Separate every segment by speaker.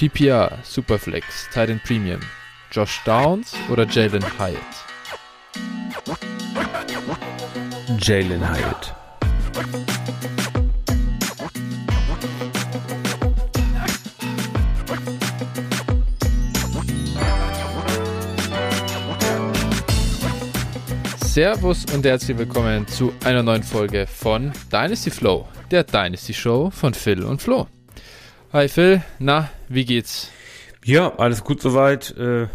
Speaker 1: PPR, Superflex, Titan Premium, Josh Downs oder Jalen Hyatt?
Speaker 2: Jalen Hyatt.
Speaker 1: Servus und herzlich willkommen zu einer neuen Folge von Dynasty Flow, der Dynasty Show von Phil und Flo. Hi Phil, na, wie geht's?
Speaker 2: Ja, alles gut soweit. Äh,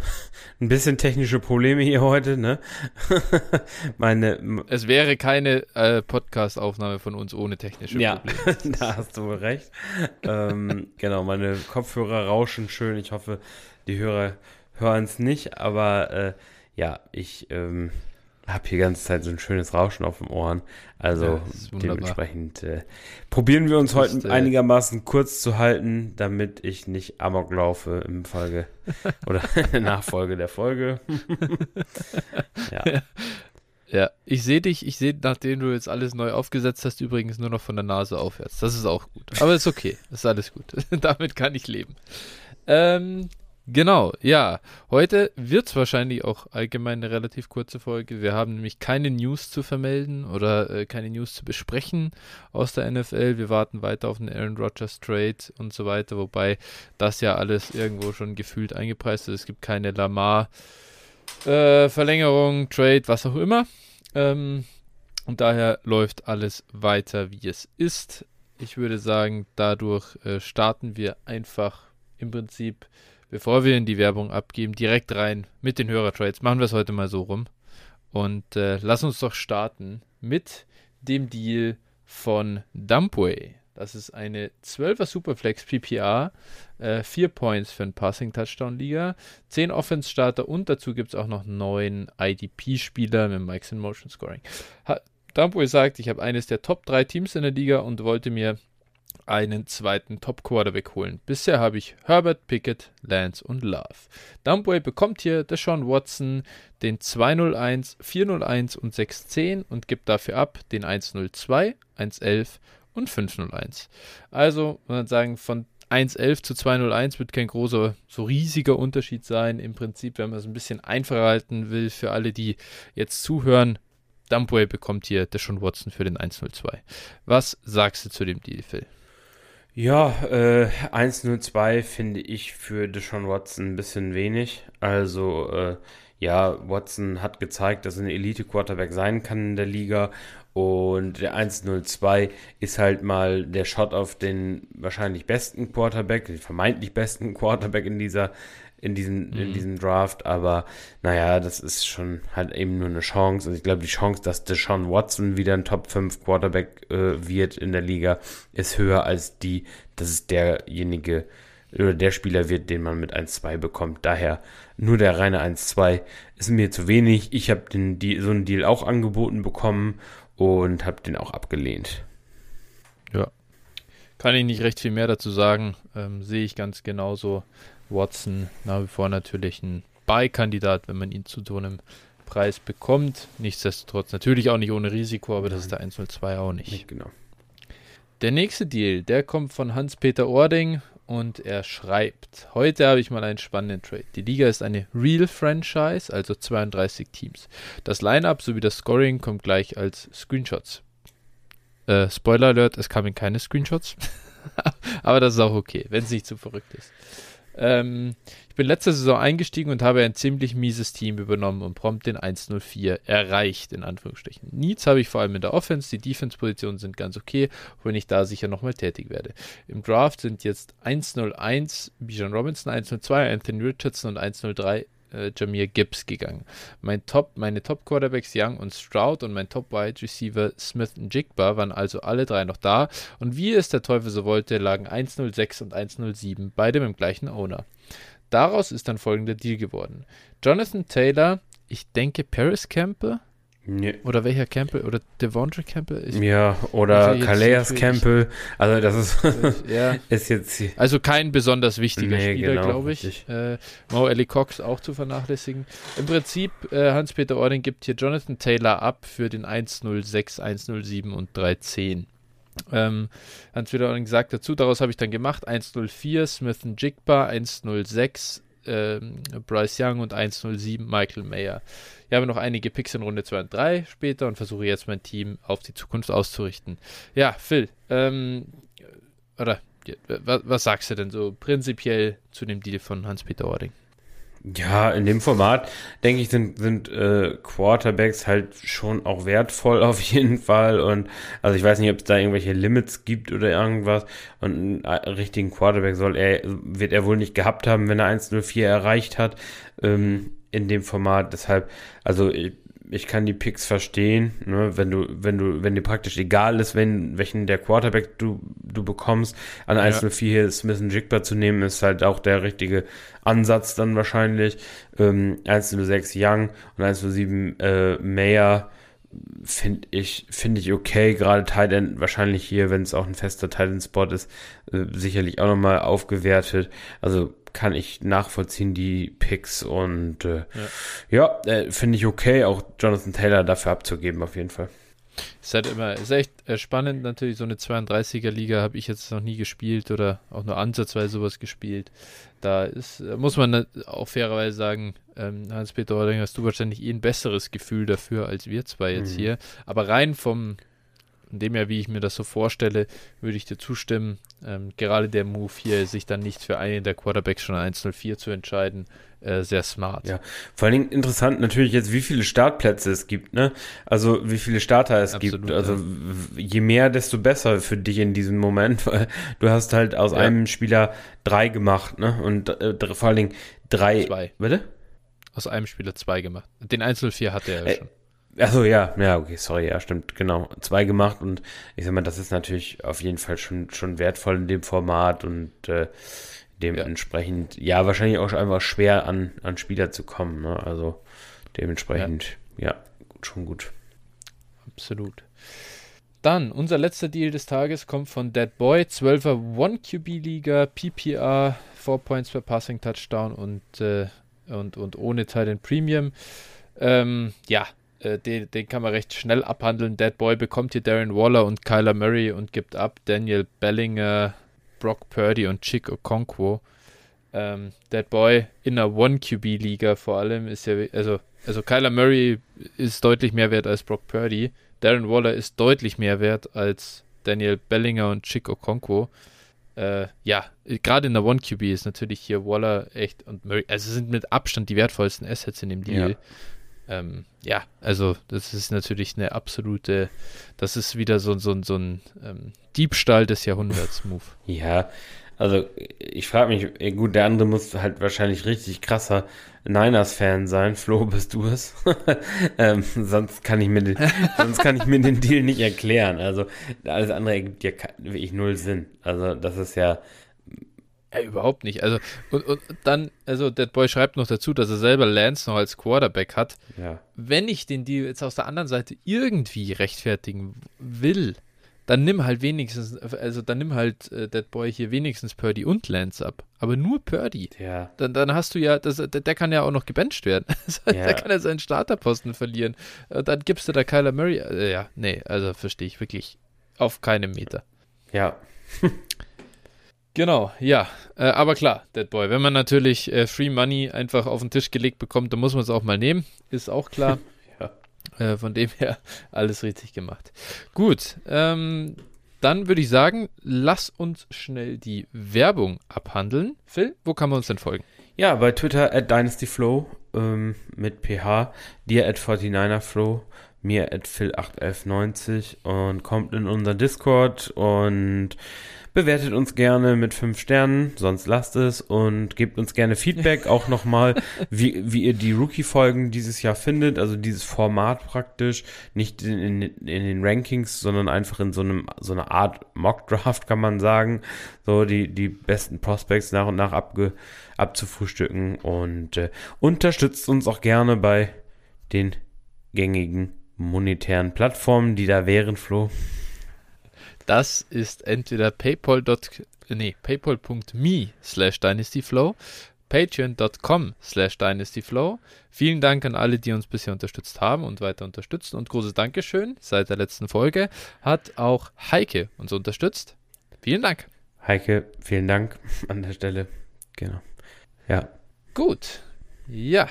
Speaker 2: ein bisschen technische Probleme hier heute, ne?
Speaker 1: Meine. Es wäre keine äh, Podcast-Aufnahme von uns ohne technische
Speaker 2: ja, Probleme. Ja, da hast du wohl recht. ähm, genau, meine Kopfhörer rauschen schön. Ich hoffe, die Hörer hören es nicht, aber äh, ja, ich ähm, habe hier die ganze Zeit so ein schönes Rauschen auf den Ohren. Also ja, dementsprechend äh, probieren wir uns heute ist, äh, einigermaßen kurz zu halten, damit ich nicht amok laufe im Folge oder Nachfolge der Folge.
Speaker 1: ja. ja. Ja, ich sehe dich, ich sehe, nachdem du jetzt alles neu aufgesetzt hast, übrigens nur noch von der Nase aufwärts. Das ist auch gut. Aber ist okay. ist alles gut. Damit kann ich leben. Ähm, Genau, ja. Heute wird es wahrscheinlich auch allgemein eine relativ kurze Folge. Wir haben nämlich keine News zu vermelden oder äh, keine News zu besprechen aus der NFL. Wir warten weiter auf den Aaron Rodgers Trade und so weiter, wobei das ja alles irgendwo schon gefühlt eingepreist ist. Es gibt keine Lamar äh, Verlängerung, Trade, was auch immer. Ähm, und daher läuft alles weiter, wie es ist. Ich würde sagen, dadurch äh, starten wir einfach im Prinzip bevor wir in die Werbung abgeben, direkt rein mit den Hörertrades. Machen wir es heute mal so rum. Und äh, lass uns doch starten mit dem Deal von Dumpway. Das ist eine 12er Superflex PPR, äh, 4 Points für einen Passing Touchdown Liga, 10 Offense Starter und dazu gibt es auch noch 9 IDP-Spieler mit Mikes in Motion Scoring. Dumpway sagt, ich habe eines der Top 3 Teams in der Liga und wollte mir einen zweiten Top-Quarterback holen. Bisher habe ich Herbert, Pickett, Lance und Love. Dumbway bekommt hier Deshaun Watson den 201, 401 und 610 und gibt dafür ab den 102, 111 und 501. Also, man sagen, von 111 zu 201 wird kein großer, so riesiger Unterschied sein. Im Prinzip, wenn man es ein bisschen einfacher halten will für alle, die jetzt zuhören, Dumbway bekommt hier Deshaun Watson für den 102. Was sagst du zu dem Deal, Phil?
Speaker 2: Ja, äh, 1-0-2 finde ich für Deshaun Watson ein bisschen wenig. Also, äh, ja, Watson hat gezeigt, dass er ein Elite-Quarterback sein kann in der Liga. Und der 1-0-2 ist halt mal der Shot auf den wahrscheinlich besten Quarterback, den vermeintlich besten Quarterback in dieser in diesem, mhm. in diesem Draft, aber naja, das ist schon halt eben nur eine Chance. Also ich glaube, die Chance, dass Deshaun Watson wieder ein Top 5 Quarterback äh, wird in der Liga, ist höher als die, dass es derjenige oder der Spieler wird, den man mit 1-2 bekommt. Daher nur der reine 1-2 ist mir zu wenig. Ich habe den so einen Deal auch angeboten bekommen und habe den auch abgelehnt.
Speaker 1: Ja. Kann ich nicht recht viel mehr dazu sagen. Ähm, sehe ich ganz genauso. Watson nach wie vor natürlich ein Buy-Kandidat, wenn man ihn zu so einem Preis bekommt. Nichtsdestotrotz natürlich auch nicht ohne Risiko, aber das ist der 102 auch nicht. nicht.
Speaker 2: Genau.
Speaker 1: Der nächste Deal, der kommt von Hans-Peter Ording und er schreibt: Heute habe ich mal einen spannenden Trade. Die Liga ist eine Real Franchise, also 32 Teams. Das Lineup sowie das Scoring kommt gleich als Screenshots. Äh, Spoiler Alert: Es kamen keine Screenshots. aber das ist auch okay, wenn es nicht zu verrückt ist. Ähm, ich bin letzte Saison eingestiegen und habe ein ziemlich mieses Team übernommen und prompt den 104 erreicht, in Anführungsstrichen. Needs habe ich vor allem in der Offense, die Defense-Positionen sind ganz okay, wenn ich da sicher nochmal tätig werde. Im Draft sind jetzt 101 Bijan Robinson, 102 Anthony Richardson und 103 äh, Jameer Gibbs gegangen. Mein Top, meine Top-Quarterbacks Young und Stroud und mein Top-Wide Receiver Smith und Jigba waren also alle drei noch da und wie es der Teufel so wollte, lagen 106 und 107, beide mit dem gleichen Owner. Daraus ist dann folgender Deal geworden. Jonathan Taylor, ich denke Paris Campbell, Nee. Oder welcher Campbell? Oder Devondre Campbell?
Speaker 2: Ich, ja, oder Calais Campbell. Also das ist, ja. ist jetzt...
Speaker 1: Also kein besonders wichtiger nee, Spieler, genau, glaube ich. Äh, Mo Ellie Cox auch zu vernachlässigen. Im Prinzip, äh, Hans-Peter Ording gibt hier Jonathan Taylor ab für den 106, 107 und 310. Ähm, Hans-Peter Oerding gesagt dazu, daraus habe ich dann gemacht 104 Smith Jigba, 106 ähm, Bryce Young und 107 Michael Mayer. Ich habe noch einige Picks in Runde 2 und 3 später und versuche jetzt mein Team auf die Zukunft auszurichten. Ja, Phil, ähm, oder was, was, sagst du denn so prinzipiell zu dem Deal von Hans-Peter Ording?
Speaker 2: Ja, in dem Format, denke ich, sind, sind äh, Quarterbacks halt schon auch wertvoll auf jeden Fall. Und also ich weiß nicht, ob es da irgendwelche Limits gibt oder irgendwas. Und einen richtigen Quarterback soll er, wird er wohl nicht gehabt haben, wenn er 1-0-4 erreicht hat. Ähm, in dem Format. Deshalb, also ich, ich kann die Picks verstehen, ne? wenn du, wenn du, wenn dir praktisch egal ist, wenn, welchen der Quarterback du, du bekommst, an 1-0-4 hier Smith und Jigba zu nehmen, ist halt auch der richtige Ansatz dann wahrscheinlich. Ähm, 1-0-6 Young und 1-0-7 äh, Mayer finde ich, finde ich okay, gerade Titan wahrscheinlich hier, wenn es auch ein fester Titan-Spot ist, äh, sicherlich auch nochmal aufgewertet. Also kann ich nachvollziehen, die Picks und äh, ja, ja äh, finde ich okay, auch Jonathan Taylor dafür abzugeben, auf jeden Fall.
Speaker 1: Ist halt immer, ist echt äh, spannend natürlich, so eine 32er-Liga habe ich jetzt noch nie gespielt oder auch nur ansatzweise sowas gespielt. Da ist, äh, muss man auch fairerweise sagen, ähm, Hans-Peter Ording, hast du wahrscheinlich eh ein besseres Gefühl dafür als wir zwei jetzt mhm. hier. Aber rein vom, von dem her, wie ich mir das so vorstelle, würde ich dir zustimmen. Ähm, gerade der Move hier, sich dann nicht für einen der Quarterbacks schon 1-0-4 zu entscheiden, äh, sehr smart.
Speaker 2: Ja, vor allen Dingen interessant natürlich jetzt, wie viele Startplätze es gibt, ne? Also wie viele Starter es Absolut, gibt. Also ja. je mehr, desto besser für dich in diesem Moment, weil du hast halt aus ja. einem Spieler drei gemacht, ne? Und äh, vor allen Dingen drei.
Speaker 1: Zwei. Bitte? Aus einem Spieler zwei gemacht. Den 1-0-4 hatte er ja äh, schon.
Speaker 2: Achso, ja, ja, okay, sorry, ja, stimmt, genau. Zwei gemacht und ich sag mal, das ist natürlich auf jeden Fall schon, schon wertvoll in dem Format und äh, dementsprechend, ja. ja, wahrscheinlich auch einfach schwer an, an Spieler zu kommen. Ne? Also dementsprechend, ja. ja, schon gut.
Speaker 1: Absolut. Dann, unser letzter Deal des Tages kommt von Dead Boy, 12er One-QB-Liga, PPR, 4 Points per Passing Touchdown und, äh, und, und ohne Teil in Premium. Ähm, ja, äh, den, den, kann man recht schnell abhandeln. Dead Boy bekommt hier Darren Waller und Kyler Murray und gibt ab Daniel Bellinger, Brock Purdy und Chick Okonkwo. Ähm, Dead Boy in einer One-QB-Liga vor allem ist ja, also, also Kyler Murray ist deutlich mehr wert als Brock Purdy. Darren Waller ist deutlich mehr wert als Daniel Bellinger und Chick Okonkwo. Äh, ja, gerade in der One-QB ist natürlich hier Waller echt und Murray, also sind mit Abstand die wertvollsten Assets in dem Deal. Ja. Ähm, ja, also das ist natürlich eine absolute, das ist wieder so, so, so ein ähm, Diebstahl des Jahrhunderts-Move.
Speaker 2: Ja, also ich frage mich, gut, der andere muss halt wahrscheinlich richtig krasser Niners-Fan sein. Flo, bist du es? ähm, sonst kann ich mir den, sonst kann ich mir den Deal nicht erklären. Also alles andere ergibt ja wirklich null Sinn. Also das ist ja
Speaker 1: ja, überhaupt nicht. Also, und, und dann, also, Dead Boy schreibt noch dazu, dass er selber Lance noch als Quarterback hat.
Speaker 2: Ja.
Speaker 1: Wenn ich den Deal jetzt aus der anderen Seite irgendwie rechtfertigen will, dann nimm halt wenigstens, also dann nimm halt äh, Dead Boy hier wenigstens Purdy und Lance ab. Aber nur Purdy.
Speaker 2: Ja.
Speaker 1: Dann, dann hast du ja, das, der, der kann ja auch noch gebencht werden. ja. Der kann ja seinen Starterposten verlieren. Dann gibst du da Kyler Murray. Äh, ja, nee, also verstehe ich wirklich auf keinem Meter.
Speaker 2: Ja.
Speaker 1: Genau, ja. Äh, aber klar, Dead Boy, wenn man natürlich äh, Free Money einfach auf den Tisch gelegt bekommt, dann muss man es auch mal nehmen. Ist auch klar. ja. Äh, von dem her alles richtig gemacht. Gut, ähm, dann würde ich sagen, lass uns schnell die Werbung abhandeln. Phil, wo kann man uns denn folgen?
Speaker 2: Ja, bei Twitter at DynastyFlow ähm, mit PH, dir at 49erFlow, mir at Phil81190 und kommt in unseren Discord und Bewertet uns gerne mit fünf Sternen, sonst lasst es. Und gebt uns gerne Feedback auch nochmal, wie, wie ihr die Rookie-Folgen dieses Jahr findet, also dieses Format praktisch, nicht in, in, in den Rankings, sondern einfach in so einem, so einer Art Mock-Draft kann man sagen, so die, die besten Prospects nach und nach abge, abzufrühstücken. Und äh, unterstützt uns auch gerne bei den gängigen monetären Plattformen, die da wären, Flo.
Speaker 1: Das ist entweder paypal. Nee, paypal.me slash dynastyflow. patreon.com slash dynastyflow. Vielen Dank an alle, die uns bisher unterstützt haben und weiter unterstützen. Und großes Dankeschön. Seit der letzten Folge hat auch Heike uns unterstützt. Vielen Dank.
Speaker 2: Heike, vielen Dank an der Stelle. Genau. Ja.
Speaker 1: Gut. Ja.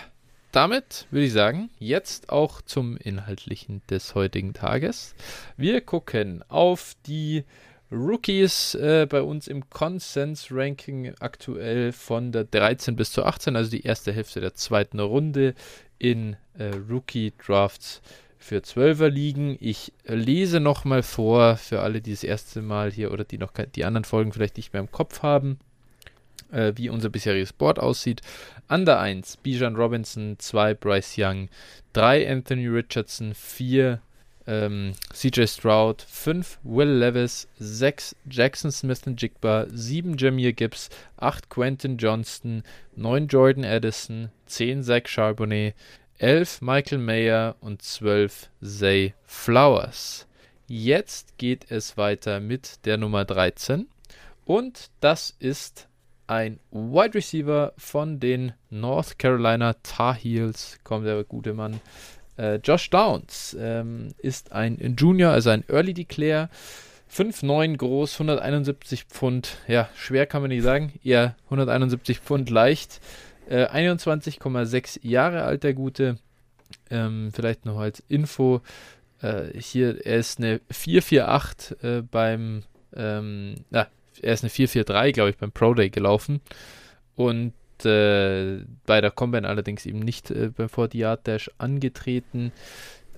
Speaker 1: Damit würde ich sagen, jetzt auch zum Inhaltlichen des heutigen Tages. Wir gucken auf die Rookies äh, bei uns im Konsens-Ranking aktuell von der 13 bis zur 18, also die erste Hälfte der zweiten Runde in äh, Rookie-Drafts für 12er liegen. Ich lese nochmal vor für alle, die das erste Mal hier oder die noch die anderen Folgen vielleicht nicht mehr im Kopf haben, äh, wie unser bisheriges Board aussieht. An der 1 Bijan Robinson, 2 Bryce Young, 3 Anthony Richardson, 4 ähm, CJ Stroud, 5 Will Levis, 6 Jackson Smith Jigba, 7 Jameer Gibbs, 8 Quentin Johnston, 9 Jordan Addison, 10 Zach Charbonnet, 11 Michael Mayer und 12 Zay Flowers. Jetzt geht es weiter mit der Nummer 13 und das ist ein Wide Receiver von den North Carolina Tar Heels, kommt der gute Mann, äh, Josh Downs ähm, ist ein Junior, also ein Early Declare. 5,9 groß, 171 Pfund. Ja, schwer kann man nicht sagen. Eher 171 Pfund leicht. Äh, 21,6 Jahre alt, der Gute. Ähm, vielleicht noch als Info. Äh, hier, er ist eine 448 äh, beim, ähm, na, er ist eine 443, glaube ich, beim Pro Day gelaufen. Und äh, bei der Combine allerdings eben nicht äh, beim 40 Yard Dash angetreten.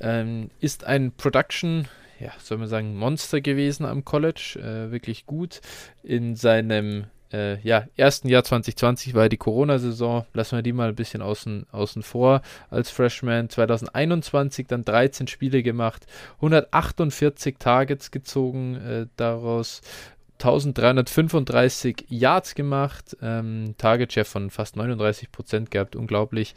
Speaker 1: Ähm, ist ein Production, ja, soll man sagen, Monster gewesen am College. Äh, wirklich gut. In seinem äh, ja, ersten Jahr 2020 war die Corona-Saison. Lassen wir die mal ein bisschen außen, außen vor als Freshman. 2021 dann 13 Spiele gemacht, 148 Targets gezogen äh, daraus. 1335 Yards gemacht, ähm, Target Share von fast 39 Prozent gehabt, unglaublich.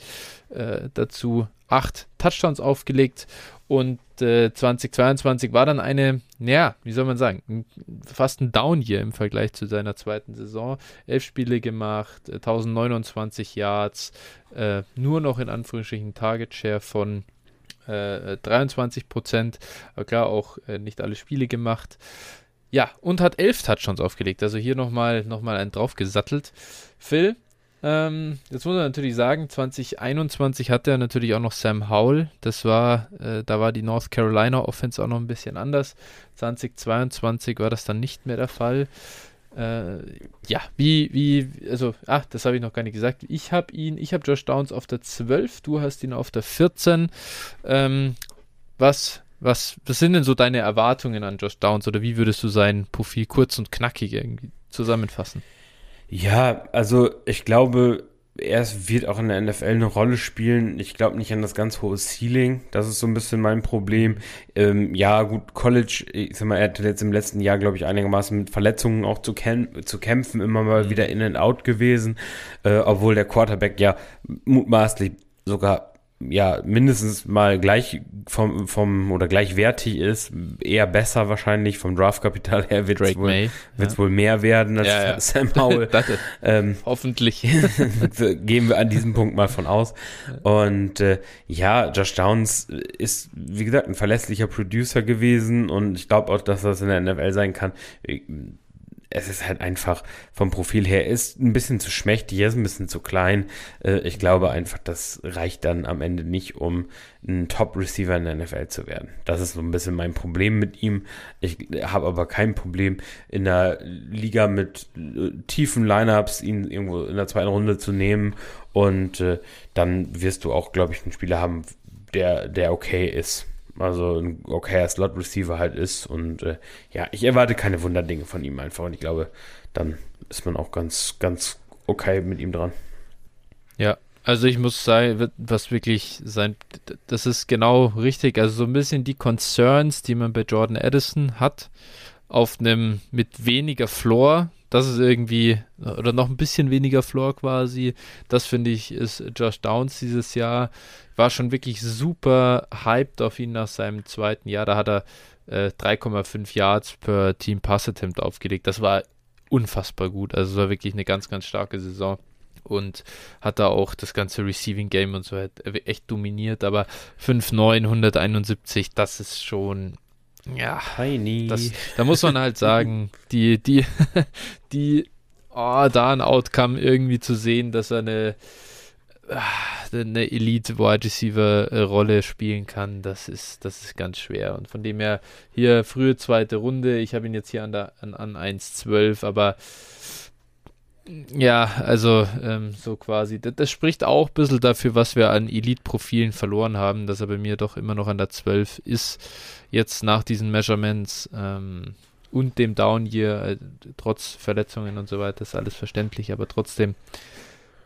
Speaker 1: Äh, dazu 8 Touchdowns aufgelegt und äh, 2022 war dann eine, ja, wie soll man sagen, fast ein Down hier im Vergleich zu seiner zweiten Saison. 11 Spiele gemacht, 1029 äh, Yards, äh, nur noch in Anführungsstrichen Target Share von 23 äh, Prozent, klar auch äh, nicht alle Spiele gemacht. Ja, und hat elf Touchdowns aufgelegt. Also hier nochmal noch mal einen draufgesattelt. Phil, ähm, jetzt muss man natürlich sagen, 2021 hatte er natürlich auch noch Sam Howell. Das war, äh, da war die North Carolina Offense auch noch ein bisschen anders. 2022 war das dann nicht mehr der Fall. Äh, ja, wie, wie, also, ach, das habe ich noch gar nicht gesagt. Ich habe ihn, ich habe Josh Downs auf der 12, du hast ihn auf der 14. Ähm, was was, was sind denn so deine Erwartungen an Josh Downs oder wie würdest du sein Profil kurz und knackig irgendwie zusammenfassen?
Speaker 2: Ja, also ich glaube, er wird auch in der NFL eine Rolle spielen. Ich glaube nicht an das ganz hohe Ceiling. Das ist so ein bisschen mein Problem. Ähm, ja, gut, College, ich sag mal, er hatte jetzt im letzten Jahr, glaube ich, einigermaßen mit Verletzungen auch zu, zu kämpfen, immer mal mhm. wieder in and out gewesen, äh, obwohl der Quarterback ja mutmaßlich sogar ja mindestens mal gleich vom, vom oder gleichwertig ist, eher besser wahrscheinlich vom Draftkapital her wird es wohl, ja. wohl mehr werden als ja, ja. Sam Howell.
Speaker 1: ähm, Hoffentlich.
Speaker 2: gehen wir an diesem Punkt mal von aus. Und äh, ja, Josh Downs ist, wie gesagt, ein verlässlicher Producer gewesen und ich glaube auch, dass das in der NFL sein kann es ist halt einfach vom Profil her, ist ein bisschen zu schmächtig, ist ein bisschen zu klein. Äh, ich glaube einfach, das reicht dann am Ende nicht, um ein Top-Receiver in der NFL zu werden. Das ist so ein bisschen mein Problem mit ihm. Ich habe aber kein Problem, in der Liga mit äh, tiefen Lineups ihn irgendwo in der zweiten Runde zu nehmen. Und äh, dann wirst du auch, glaube ich, einen Spieler haben, der, der okay ist also ein okayer Slot-Receiver halt ist. Und äh, ja, ich erwarte keine Wunderdinge von ihm einfach. Und ich glaube, dann ist man auch ganz, ganz okay mit ihm dran.
Speaker 1: Ja, also ich muss sagen, was wirklich sein, das ist genau richtig. Also so ein bisschen die Concerns, die man bei Jordan Addison hat, auf einem mit weniger Floor, das ist irgendwie, oder noch ein bisschen weniger Floor quasi. Das finde ich, ist Josh Downs dieses Jahr war schon wirklich super hyped auf ihn nach seinem zweiten Jahr. Da hat er äh, 3,5 Yards per Team Pass Attempt aufgelegt. Das war unfassbar gut. Also es war wirklich eine ganz, ganz starke Saison. und hat da auch das ganze Receiving Game und so echt dominiert, aber 5-9, 171, das ist schon, ja, das, da muss man halt sagen, die, die, die, oh, da ein Outcome irgendwie zu sehen, dass er eine, ah, eine Elite Wide Receiver Rolle spielen kann, das ist, das ist ganz schwer. Und von dem her hier frühe zweite Runde, ich habe ihn jetzt hier an, der, an, an 1,12, aber ja, also ähm, so quasi. Das, das, spricht auch ein bisschen dafür, was wir an Elite-Profilen verloren haben, dass er bei mir doch immer noch an der 12 ist. Jetzt nach diesen Measurements ähm, und dem Down Year, äh, trotz Verletzungen und so weiter, ist alles verständlich, aber trotzdem,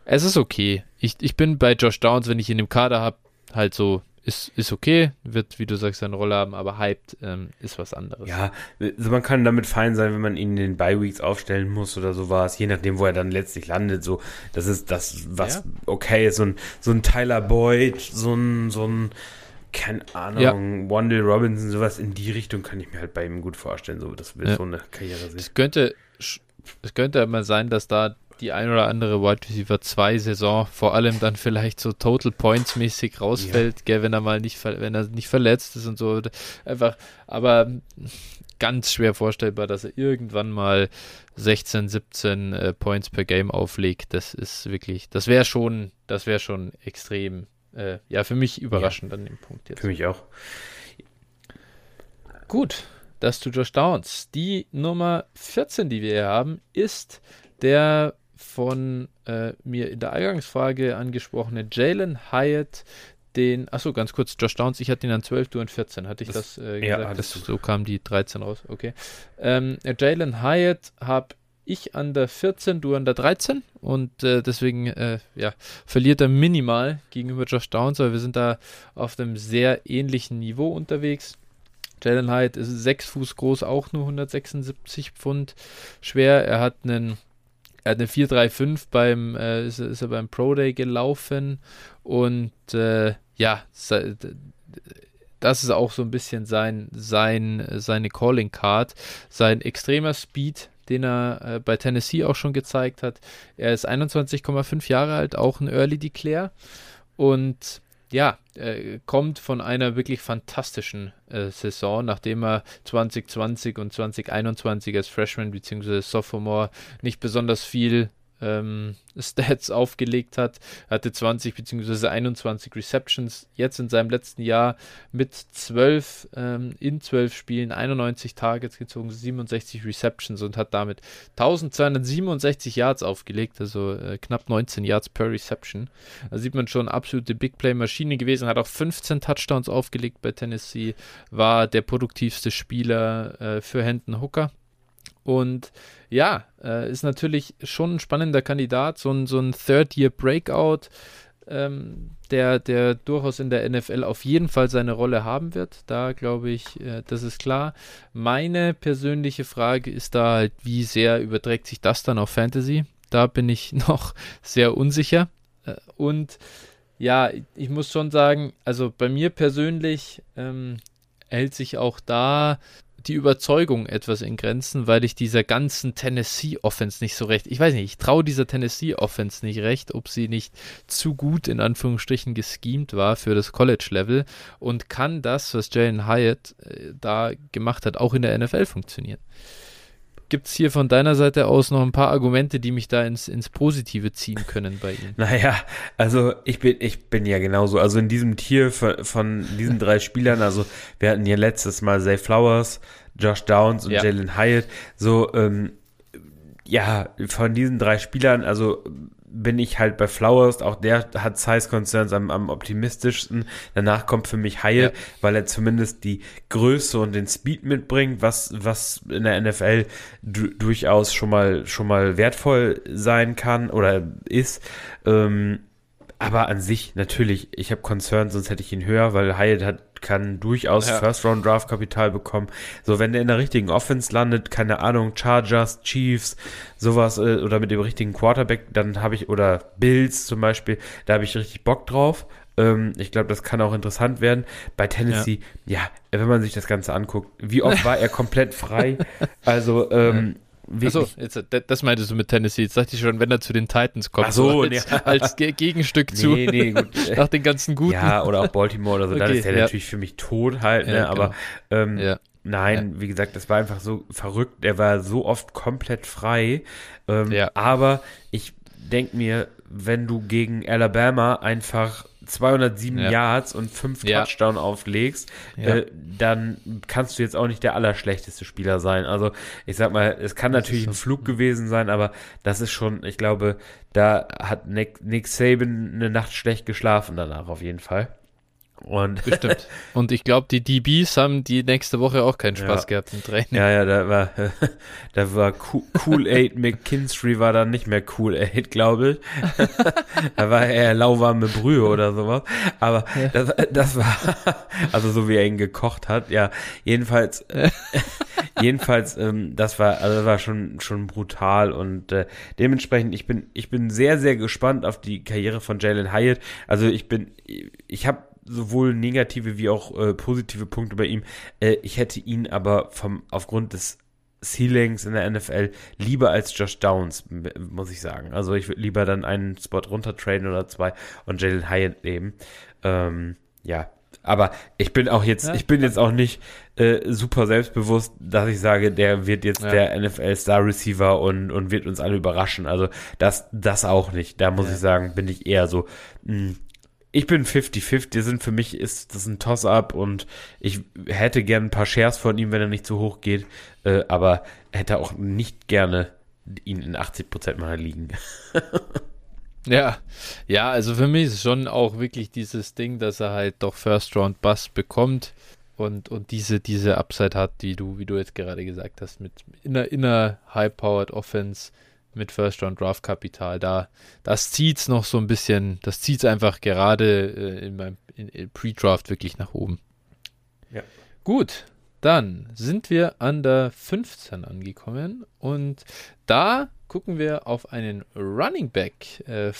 Speaker 1: es ist okay. Ich, ich bin bei Josh Downs, wenn ich ihn im Kader habe, halt so ist, ist okay, wird, wie du sagst, seine Rolle haben, aber hyped ähm, ist was anderes.
Speaker 2: Ja, also man kann damit fein sein, wenn man ihn in den Bye-Weeks aufstellen muss oder sowas, je nachdem, wo er dann letztlich landet, so, das ist das, was ja. okay ist, so ein, so ein Tyler Boyd, so ein, so ein, keine Ahnung, ja. Wandel Robinson, sowas in die Richtung kann ich mir halt bei ihm gut vorstellen, so, das wird ja. so eine Karriere
Speaker 1: sein. Es könnte, es könnte mal sein, dass da die ein oder andere Wide Receiver 2 Saison vor allem dann vielleicht so Total Points mäßig rausfällt, ja. gell, wenn er mal nicht, wenn er nicht verletzt ist und so. Einfach, aber ganz schwer vorstellbar, dass er irgendwann mal 16, 17 äh, Points per Game auflegt. Das ist wirklich, das wäre schon, das wäre schon extrem, äh, ja, für mich überraschend ja. an dem Punkt
Speaker 2: jetzt. Für mich auch.
Speaker 1: Gut, das zu Josh Downs. Die Nummer 14, die wir hier haben, ist der von äh, mir in der Eingangsfrage angesprochene Jalen Hyatt, den, achso, ganz kurz, Josh Downs, ich hatte ihn an 12, du an 14, hatte ich das, das äh, ja, Das, so kam die 13 raus, okay. Ähm, Jalen Hyatt habe ich an der 14, du an der 13 und äh, deswegen äh, ja, verliert er minimal gegenüber Josh Downs, aber wir sind da auf einem sehr ähnlichen Niveau unterwegs. Jalen Hyatt ist 6 Fuß groß, auch nur 176 Pfund schwer. Er hat einen er hat eine 435 beim, äh, ist, ist, er beim Pro Day gelaufen. Und äh, ja, das ist auch so ein bisschen sein, sein, seine Calling Card, sein extremer Speed, den er äh, bei Tennessee auch schon gezeigt hat. Er ist 21,5 Jahre alt, auch ein Early Declare. Und ja, äh, kommt von einer wirklich fantastischen äh, Saison, nachdem er 2020 und 2021 als Freshman bzw. Sophomore nicht besonders viel ähm, Stats aufgelegt hat. Hatte 20 bzw. 21 Receptions jetzt in seinem letzten Jahr mit 12 ähm, in 12 Spielen, 91 Targets gezogen, 67 Receptions und hat damit 1267 Yards aufgelegt, also äh, knapp 19 Yards per Reception. Da sieht man schon absolute Big Play Maschine gewesen, hat auch 15 Touchdowns aufgelegt bei Tennessee, war der produktivste Spieler äh, für Hendon Hooker. Und ja, äh, ist natürlich schon ein spannender Kandidat, so ein, so ein Third-Year-Breakout, ähm, der, der durchaus in der NFL auf jeden Fall seine Rolle haben wird. Da glaube ich, äh, das ist klar. Meine persönliche Frage ist da halt, wie sehr überträgt sich das dann auf Fantasy? Da bin ich noch sehr unsicher. Äh, und ja, ich muss schon sagen, also bei mir persönlich ähm, hält sich auch da die Überzeugung etwas in Grenzen, weil ich dieser ganzen Tennessee-Offense nicht so recht, ich weiß nicht, ich traue dieser Tennessee-Offense nicht recht, ob sie nicht zu gut in Anführungsstrichen geschemt war für das College-Level und kann das, was Jalen Hyatt äh, da gemacht hat, auch in der NFL funktionieren. Gibt es hier von deiner Seite aus noch ein paar Argumente, die mich da ins, ins Positive ziehen können bei ihm?
Speaker 2: Naja, also ich bin, ich bin ja genauso. Also in diesem Tier von, von diesen drei Spielern, also wir hatten hier letztes Mal Zay Flowers, Josh Downs und ja. Jalen Hyatt. So, ähm, ja, von diesen drei Spielern, also bin ich halt bei Flowers, auch der hat Size Concerns am, am optimistischsten. Danach kommt für mich Heil, ja. weil er zumindest die Größe und den Speed mitbringt, was, was in der NFL durchaus schon mal, schon mal wertvoll sein kann oder ist. Ähm, aber an sich natürlich, ich habe Concerns, sonst hätte ich ihn höher, weil Hyatt hat, kann durchaus ja. First-Round-Draft-Kapital bekommen. So, wenn der in der richtigen Offense landet, keine Ahnung, Chargers, Chiefs, sowas, äh, oder mit dem richtigen Quarterback, dann habe ich, oder Bills zum Beispiel, da habe ich richtig Bock drauf. Ähm, ich glaube, das kann auch interessant werden. Bei Tennessee, ja. ja. wenn man sich das Ganze anguckt, wie oft war er komplett frei? Also, ähm,
Speaker 1: Achso, das meintest du mit Tennessee. Jetzt dachte ich schon, wenn er zu den Titans kommt.
Speaker 2: Ach so,
Speaker 1: als,
Speaker 2: nee.
Speaker 1: als Gegenstück zu.
Speaker 2: Nee, nee, gut.
Speaker 1: nach den ganzen guten.
Speaker 2: Ja, oder auch Baltimore oder so.
Speaker 1: Okay,
Speaker 2: dann ist der
Speaker 1: ja.
Speaker 2: natürlich für mich tot halt, ne?
Speaker 1: Ja,
Speaker 2: aber ähm,
Speaker 1: Ja.
Speaker 2: nein, wie gesagt, das war einfach so verrückt. Der war so oft komplett frei. Ähm,
Speaker 1: Ja.
Speaker 2: Aber ich denke mir, wenn du gegen Alabama einfach 207
Speaker 1: Ja.
Speaker 2: Yards und 5
Speaker 1: Ja.
Speaker 2: Touchdown auflegst,
Speaker 1: Ja.
Speaker 2: äh, dann kannst du jetzt auch nicht der allerschlechteste Spieler sein. Also ich sag mal, es kann
Speaker 1: Das
Speaker 2: natürlich ein. Flug gewesen sein, aber das ist schon, ich glaube, da hat Nick, Nick Saban eine Nacht schlecht geschlafen danach auf jeden Fall. Und
Speaker 1: Bestimmt. Und ich glaube, die DBs haben die nächste Woche auch keinen Spaß
Speaker 2: Ja.
Speaker 1: gehabt im Training.
Speaker 2: ja, ja, da war, da war Cool- Cool-Aid McKinstry war dann nicht mehr Cool-Aid, glaube ich. da war eher lauwarme Brühe oder sowas. Aber das, das war, also so wie er ihn gekocht hat, ja, jedenfalls, jedenfalls, ähm, das war, also das war schon, schon brutal und äh, dementsprechend, ich bin, ich bin sehr, sehr gespannt auf die Karriere von Jalen Hyatt. Also ich bin, ich habe sowohl negative wie auch äh, positive Punkte bei ihm. Äh, ich hätte ihn aber vom aufgrund des Ceilings in der NFL lieber als Josh Downs, muss ich sagen. Also ich würde lieber dann einen Spot runtertraden oder zwei und Jalen Hyatt nehmen. Ähm, ja, aber ich bin auch jetzt,
Speaker 1: Ja.
Speaker 2: ich bin jetzt auch nicht äh, super selbstbewusst, dass ich sage, der wird jetzt
Speaker 1: Ja.
Speaker 2: der NFL Star Receiver und, und wird uns alle überraschen. Also das, das auch nicht. Da muss
Speaker 1: Ja.
Speaker 2: ich sagen, bin ich eher so, mh, ich bin 50-50, die sind für mich ist das ein Toss-up und ich hätte gern ein paar Shares von ihm, wenn er nicht zu hoch geht, äh, aber hätte auch nicht gerne ihn in 80% meiner liegen.
Speaker 1: Ja, ja, also für mich ist schon auch wirklich dieses Ding, dass er halt doch First Round Bust bekommt und, und diese, diese Upside hat, die du, wie du jetzt gerade gesagt hast, mit inner, inner High-Powered Offense, mit First Round Draft Kapital, da, das zieht's noch so ein bisschen, das zieht's einfach gerade äh, in meinem in, in Pre-Draft wirklich nach oben.
Speaker 2: Ja.
Speaker 1: Gut, dann sind wir an der 15 angekommen und da gucken wir auf einen Running Back, äh,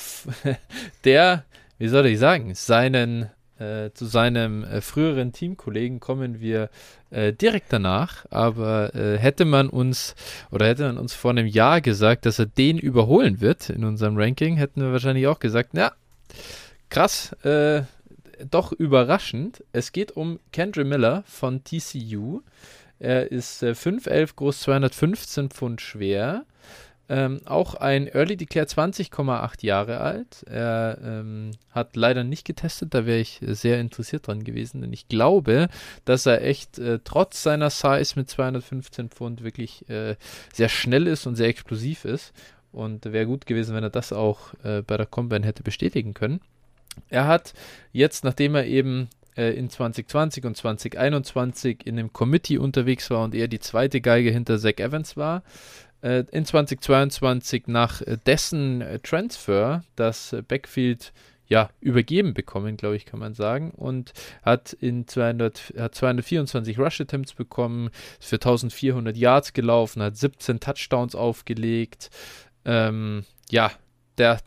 Speaker 1: der, wie soll ich sagen, seinen äh, zu seinem äh, früheren Teamkollegen kommen wir äh, direkt danach, aber äh, hätte man uns oder hätte man uns vor einem Jahr gesagt, dass er den überholen wird in unserem Ranking, hätten wir wahrscheinlich auch gesagt, na, krass, äh, doch überraschend. Es geht um Kendra Miller von TCU. Er ist äh, 5'11 groß, 215 Pfund schwer. Ähm, auch ein Early Declare 20,8 Jahre alt. Er ähm, hat leider nicht getestet, da wäre ich sehr interessiert dran gewesen, denn ich glaube, dass er echt äh, trotz seiner Size mit 215 Pfund wirklich äh, sehr schnell ist und sehr explosiv ist. Und wäre gut gewesen, wenn er das auch äh, bei der Combine hätte bestätigen können. Er hat jetzt, nachdem er eben äh, in 2020 und 2021 in einem Committee unterwegs war und er die zweite Geige hinter Zach Evans war, in 2022 nach äh, dessen äh, Transfer das äh, Backfield ja, übergeben bekommen, glaube ich, kann man sagen. Und hat in 200, hat 224 Rush Attempts bekommen, ist für 1400 Yards gelaufen, hat 17 Touchdowns aufgelegt. Ähm, ja, der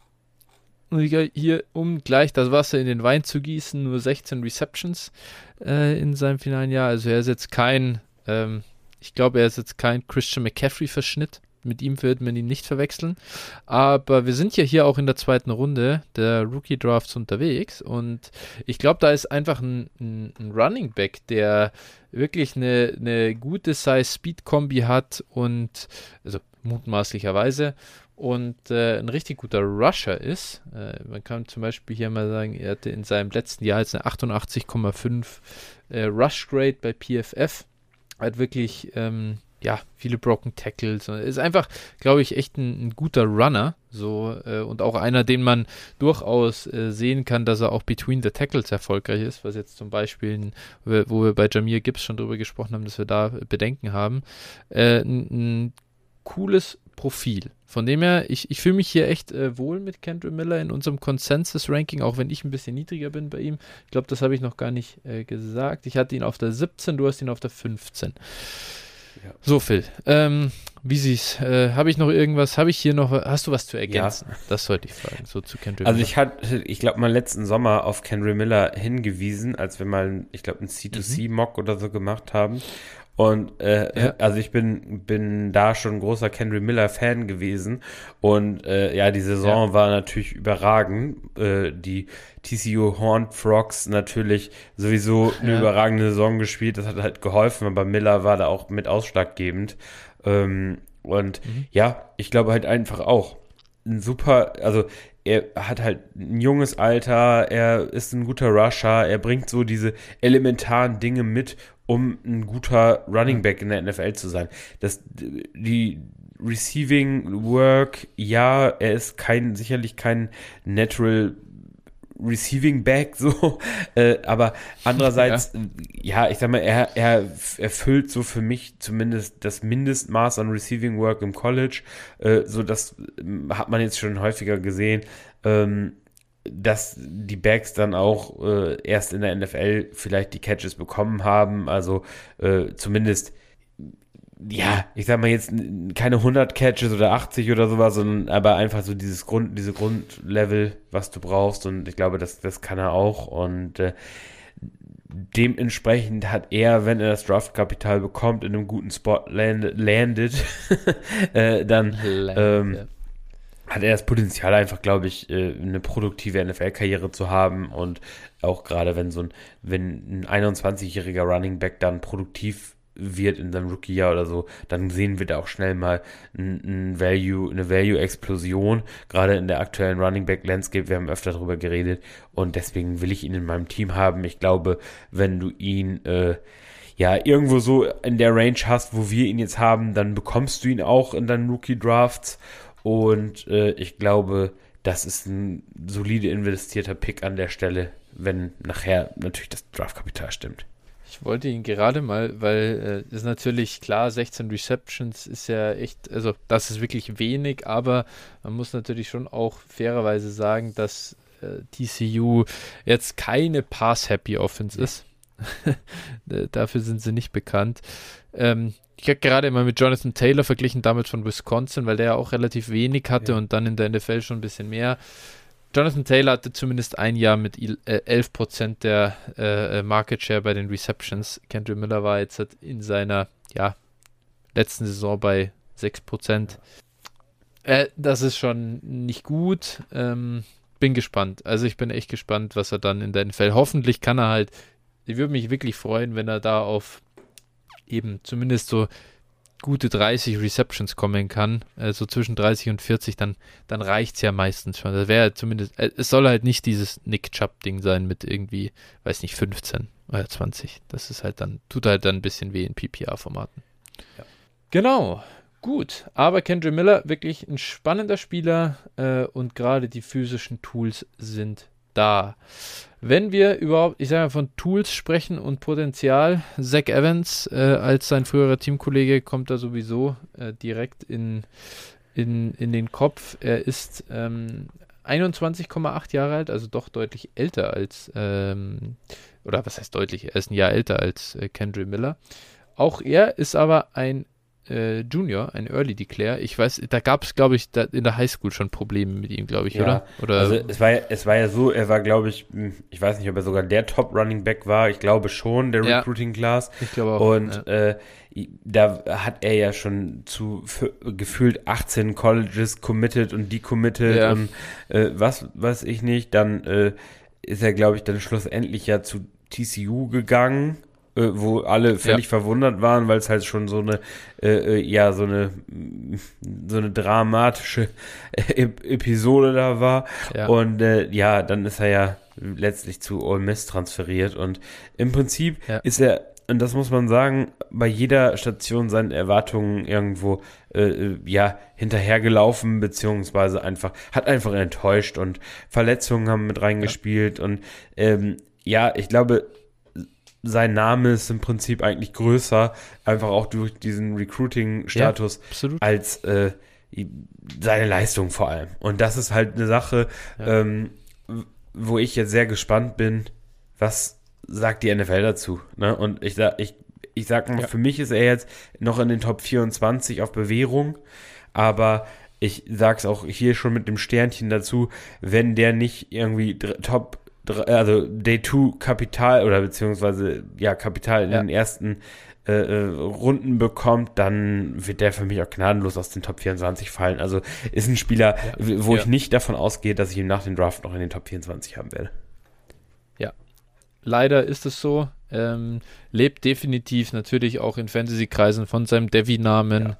Speaker 1: hier, um gleich das Wasser in den Wein zu gießen, nur 16 Receptions äh, in seinem finalen Jahr. Also er ist jetzt kein, ähm, ich glaube, er ist jetzt kein Christian McCaffrey-Verschnitt. Mit ihm wird man ihn nicht verwechseln. Aber wir sind ja hier auch in der zweiten Runde der Rookie Drafts unterwegs. Und ich glaube, da ist einfach ein, ein, ein Running Back, der wirklich eine, eine gute Size-Speed-Kombi hat und, also mutmaßlicherweise, und äh, ein richtig guter Rusher ist. Äh, man kann zum Beispiel hier mal sagen, er hatte in seinem letzten Jahr jetzt eine 88,5 äh, Rush Grade bei PFF. Hat wirklich ähm, ja viele Broken Tackles. Ist einfach, glaube ich, echt ein, ein guter Runner. So äh, und auch einer, den man durchaus äh, sehen kann, dass er auch between the tackles erfolgreich ist, was jetzt zum Beispiel, wo wir bei Jamir Gibbs schon drüber gesprochen haben, dass wir da Bedenken haben. Äh, ein, ein cooles Profil. Von dem her, ich, ich fühle mich hier echt äh, wohl mit Kendra Miller in unserem Consensus-Ranking, auch wenn ich ein bisschen niedriger bin bei ihm. Ich glaube, das habe ich noch gar nicht äh, gesagt. Ich hatte ihn auf der 17, du hast ihn auf der 15.
Speaker 2: Ja.
Speaker 1: So, Phil. Ähm, wie siehst äh, Habe ich noch irgendwas? Habe ich hier noch, hast du was zu ergänzen? Das sollte ich fragen, so zu Kendra
Speaker 2: Also
Speaker 1: Miller.
Speaker 2: ich hatte, ich glaube, mal letzten Sommer auf Henry Miller hingewiesen, als wir mal, ich glaube, ein C2C-Mock oder so gemacht haben. Und äh, ja. also ich bin, bin da schon ein großer Kendry Miller-Fan gewesen. Und äh, ja, die Saison ja. war natürlich überragend. Äh, die TCU Horned Frogs natürlich sowieso eine ja. überragende Saison gespielt. Das hat halt geholfen, aber Miller war da auch mit ausschlaggebend. Ähm, und mhm. ja, ich glaube halt einfach auch ein super, also er hat halt ein junges Alter, er ist ein guter Rusher, er bringt so diese elementaren Dinge mit, um ein guter Running Back in der NFL zu sein. Das, die Receiving Work, ja, er ist kein, sicherlich kein Natural Receiving Back, so, äh, aber andererseits, ja. ja. ich sag mal, er, er erfüllt so für mich zumindest das Mindestmaß an Receiving Work im College, äh, so das ähm, hat man jetzt schon häufiger gesehen, ähm, dass die Backs dann auch äh, erst in der NFL vielleicht die Catches bekommen haben, also äh, zumindest ja, ich sag mal jetzt keine 100 Catches oder 80 oder sowas, sondern aber einfach so dieses Grund, diese Grundlevel, was du brauchst. Und ich glaube, das, das kann er auch. Und äh, dementsprechend hat er, wenn er das Draftkapital bekommt, in einem guten Spot land, landet, äh, dann ähm, hat er das Potenzial einfach, glaube ich, äh, eine produktive NFL-Karriere zu haben. Und auch gerade wenn so ein, wenn ein 21-jähriger Running Back dann produktiv wird in seinem Rookie-Jahr oder so, dann sehen wir da auch schnell mal ein, ein Value, eine Value-Explosion, gerade in der aktuellen Running Back-Landscape. Wir haben öfter darüber geredet und deswegen will ich ihn in meinem Team haben. Ich glaube, wenn du ihn äh, ja irgendwo so in der Range hast, wo wir ihn jetzt haben, dann bekommst du ihn auch in deinen Rookie-Drafts und äh, ich glaube, das ist ein solide investierter Pick an der Stelle, wenn nachher natürlich das Draftkapital stimmt.
Speaker 1: Ich wollte ihn gerade mal, weil äh, ist natürlich klar, 16 Receptions ist ja echt, also das ist wirklich wenig, aber man muss natürlich schon auch fairerweise sagen, dass äh, TCU jetzt keine Pass-Happy Offense ist. Dafür sind sie nicht bekannt. Ähm, ich habe gerade immer mit Jonathan Taylor verglichen, damit von Wisconsin, weil der ja auch relativ wenig hatte ja. und dann in der NFL schon ein bisschen mehr. Jonathan Taylor hatte zumindest ein Jahr mit 11% äh, der äh, Market Share bei den Receptions. Kendrick Miller war jetzt in seiner ja, letzten Saison bei 6%. Äh, das ist schon nicht gut. Ähm, bin gespannt. Also ich bin echt gespannt, was er dann in der NFL. Hoffentlich kann er halt. Ich würde mich wirklich freuen, wenn er da auf eben zumindest so gute 30 Receptions kommen kann, äh, so zwischen 30 und 40, dann, dann reicht es ja meistens schon. Das wäre zumindest, äh, es soll halt nicht dieses Nick Chubb-Ding sein mit irgendwie, weiß nicht, 15 oder 20. Das ist halt dann, tut halt dann ein bisschen weh in PPA-Formaten. Ja. Genau, gut. Aber Kendra Miller, wirklich ein spannender Spieler äh, und gerade die physischen Tools sind da. Wenn wir überhaupt, ich sage mal, von Tools sprechen und Potenzial, Zach Evans äh, als sein früherer Teamkollege kommt da sowieso äh, direkt in, in, in den Kopf. Er ist ähm, 21,8 Jahre alt, also doch deutlich älter als, ähm, oder was heißt deutlich, er ist ein Jahr älter als äh, Kendry Miller. Auch er ist aber ein äh, Junior, ein Early Declare. Ich weiß, da gab es, glaube ich, in der Highschool schon Probleme mit ihm, glaube ich, ja, oder? oder?
Speaker 2: Also es war, ja, es war ja so, er war, glaube ich, hm, ich weiß nicht, ob er sogar der Top Running Back war. Ich glaube schon, der ja, Recruiting Class.
Speaker 1: Ich glaube auch.
Speaker 2: Und äh, da hat er ja schon zu gefühlt 18 Colleges committed und decommitted ja. und äh, was weiß ich nicht. Dann äh, ist er, glaube ich, dann schlussendlich ja zu TCU gegangen äh, wo alle völlig ja. verwundert waren, weil es halt schon so eine, äh, äh ja, so eine, so eine dramatische Episode da war. Ja. Und äh, ja, dann ist er ja letztlich zu Ole Miss transferiert und im Prinzip ja. ist er und das muss man sagen, bei jeder Station seinen Erwartungen irgendwo äh, äh, ja hinterhergelaufen, beziehungsweise einfach, hat einfach enttäuscht und Verletzungen haben mit reingespielt ja. und ähm, ja, ich glaube, sein Name ist im Prinzip eigentlich größer, einfach auch durch diesen Recruiting-Status, ja, als äh, seine Leistung vor allem. Und das ist halt eine Sache, ja. ähm, wo ich jetzt sehr gespannt bin, was sagt die NFL dazu. Ne? Und ich, ich, ich sag mal, ja. für mich ist er jetzt noch in den Top 24 auf Bewährung, aber ich sag's auch hier schon mit dem Sternchen dazu, wenn der nicht irgendwie Top also Day 2 Kapital oder beziehungsweise ja Kapital in ja. den ersten äh, äh, Runden bekommt, dann wird der für mich auch gnadenlos aus den Top 24 fallen. Also ist ein Spieler, ja. wo ja. ich nicht davon ausgehe, dass ich ihn nach dem Draft noch in den Top 24 haben werde.
Speaker 1: Ja, leider ist es so. Ähm, lebt definitiv natürlich auch in Fantasy-Kreisen von seinem Devi-Namen,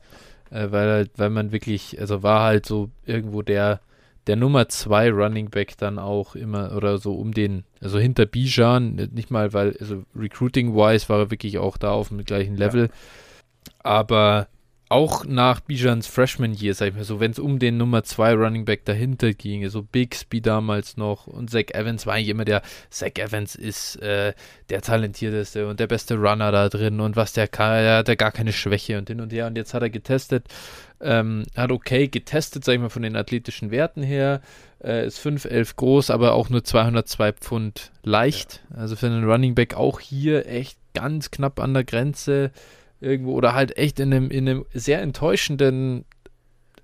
Speaker 1: äh, weil, weil man wirklich, also war halt so irgendwo der der Nummer 2 Running Back dann auch immer oder so um den, also hinter Bijan, nicht mal, weil, also recruiting-wise war er wirklich auch da auf dem gleichen Level. Ja. Aber auch nach Bijans Freshman Year, sag ich mal so, wenn es um den Nummer 2 Running Back dahinter ging, so Bixby damals noch und Zach Evans war eigentlich immer der, Zach Evans ist äh, der talentierteste und der beste Runner da drin und was der kann, er hat ja gar keine Schwäche und hin und her und jetzt hat er getestet, ähm, hat okay getestet, sag ich mal, von den athletischen Werten her, äh, ist 5'11 groß, aber auch nur 202 Pfund leicht, ja. also für einen Running Back auch hier echt ganz knapp an der Grenze, irgendwo oder halt echt in einem, in einem sehr enttäuschenden,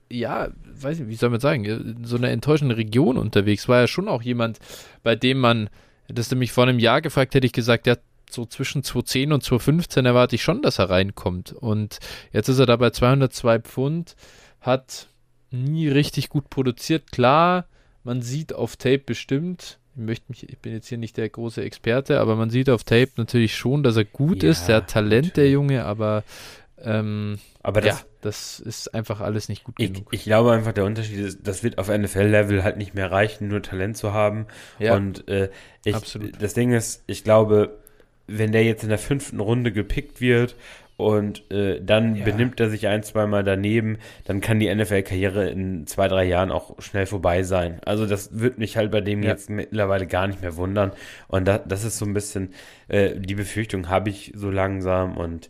Speaker 1: ja, weiß nicht, wie soll man sagen, in so einer enttäuschenden Region unterwegs. War ja schon auch jemand, bei dem man, hättest du mich vor einem Jahr gefragt, hätte ich gesagt, ja, so zwischen 2010 und 2015 erwarte ich schon, dass er reinkommt. Und jetzt ist er da bei 202 Pfund, hat nie richtig gut produziert. Klar, man sieht auf Tape bestimmt, ich möchte mich, ich bin jetzt hier nicht der große Experte, aber man sieht auf Tape natürlich schon, dass er gut ja, ist. Der hat Talent, natürlich. der Junge, aber, ähm,
Speaker 2: aber das,
Speaker 1: ja, das ist einfach alles nicht gut
Speaker 2: ich, genug. Ich glaube einfach, der Unterschied ist, das wird auf NFL-Level halt nicht mehr reichen, nur Talent zu haben. Ja, und äh, ich, absolut. das Ding ist, ich glaube, wenn der jetzt in der fünften Runde gepickt wird und äh, dann ja. benimmt er sich ein, zweimal daneben, dann kann die NFL-Karriere in zwei, drei Jahren auch schnell vorbei sein. Also das wird mich halt bei dem ja. jetzt mittlerweile gar nicht mehr wundern. Und da, das ist so ein bisschen, äh, die Befürchtung habe ich so langsam und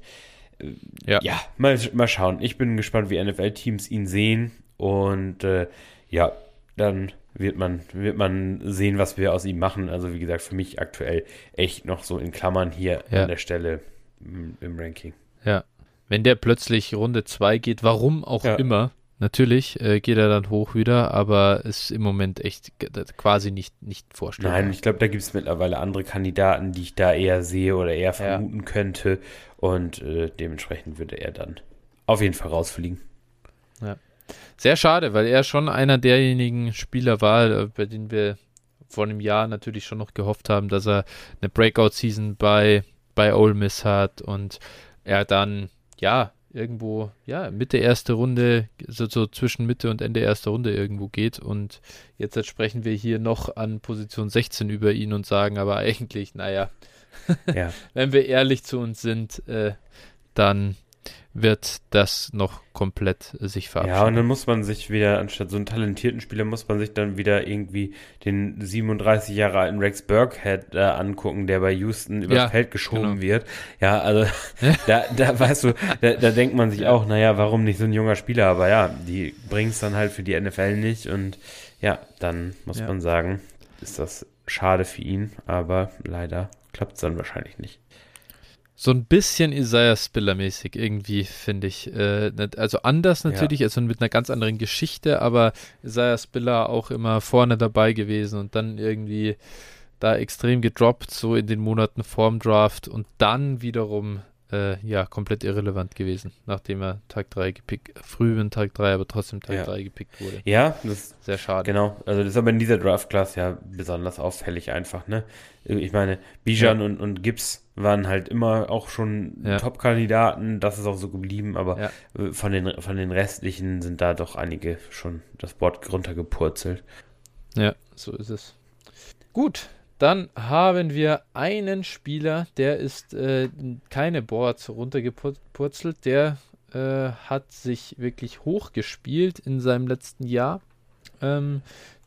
Speaker 2: äh, ja, ja mal, mal schauen. Ich bin gespannt, wie NFL-Teams ihn sehen und äh, ja, dann wird man, wird man sehen, was wir aus ihm machen. Also wie gesagt, für mich aktuell echt noch so in Klammern hier an der Stelle im Ranking.
Speaker 1: Ja. Wenn der plötzlich Runde 2 geht, warum auch ja. immer, natürlich äh, geht er dann hoch wieder, aber ist im Moment echt quasi nicht, nicht vorstellbar.
Speaker 2: Nein, ich glaube, da gibt es mittlerweile andere Kandidaten, die ich da eher sehe oder eher vermuten ja. könnte. Und äh, dementsprechend würde er dann auf jeden Fall rausfliegen.
Speaker 1: Ja. Sehr schade, weil er schon einer derjenigen Spieler war, äh, bei denen wir vor einem Jahr natürlich schon noch gehofft haben, dass er eine Breakout-Season bei, bei Ole Miss hat und er dann, ja, irgendwo, ja, Mitte erste Runde, so, so zwischen Mitte und Ende erste Runde irgendwo geht. Und jetzt, jetzt sprechen wir hier noch an Position 16 über ihn und sagen aber eigentlich, naja, ja. wenn wir ehrlich zu uns sind, äh, dann wird das noch komplett sich verabschieden.
Speaker 2: Ja, und dann muss man sich wieder, anstatt so einen talentierten Spieler, muss man sich dann wieder irgendwie den 37 Jahre alten Rex Burkhead äh, angucken, der bei Houston übers ja, Feld geschoben genau. wird. Ja, also da, da weißt du, da, da denkt man sich auch, naja, warum nicht so ein junger Spieler? Aber ja, die bringen es dann halt für die NFL nicht und ja, dann muss ja. man sagen, ist das schade für ihn, aber leider klappt es dann wahrscheinlich nicht.
Speaker 1: So ein bisschen Isaiah Spiller-mäßig irgendwie, finde ich. Äh, also anders natürlich, ja. also mit einer ganz anderen Geschichte, aber Isaiah Spiller auch immer vorne dabei gewesen und dann irgendwie da extrem gedroppt, so in den Monaten vorm Draft und dann wiederum äh, ja, komplett irrelevant gewesen, nachdem er Tag 3 gepickt, früh in Tag 3, aber trotzdem Tag ja. 3 gepickt wurde.
Speaker 2: Ja, das ist sehr schade. Genau, also das ist aber in dieser Draft-Class ja besonders auffällig einfach, ne? Ich meine, Bijan ja. und, und Gibbs waren halt immer auch schon ja. Top-Kandidaten, das ist auch so geblieben, aber von, den, von den restlichen sind da doch einige schon das Board runtergepurzelt.
Speaker 1: Ja, so ist es. Gut, dann haben wir einen Spieler, der ist äh, keine Boards runtergepurzelt, der äh, hat sich wirklich hochgespielt in seinem letzten Jahr. Ähm,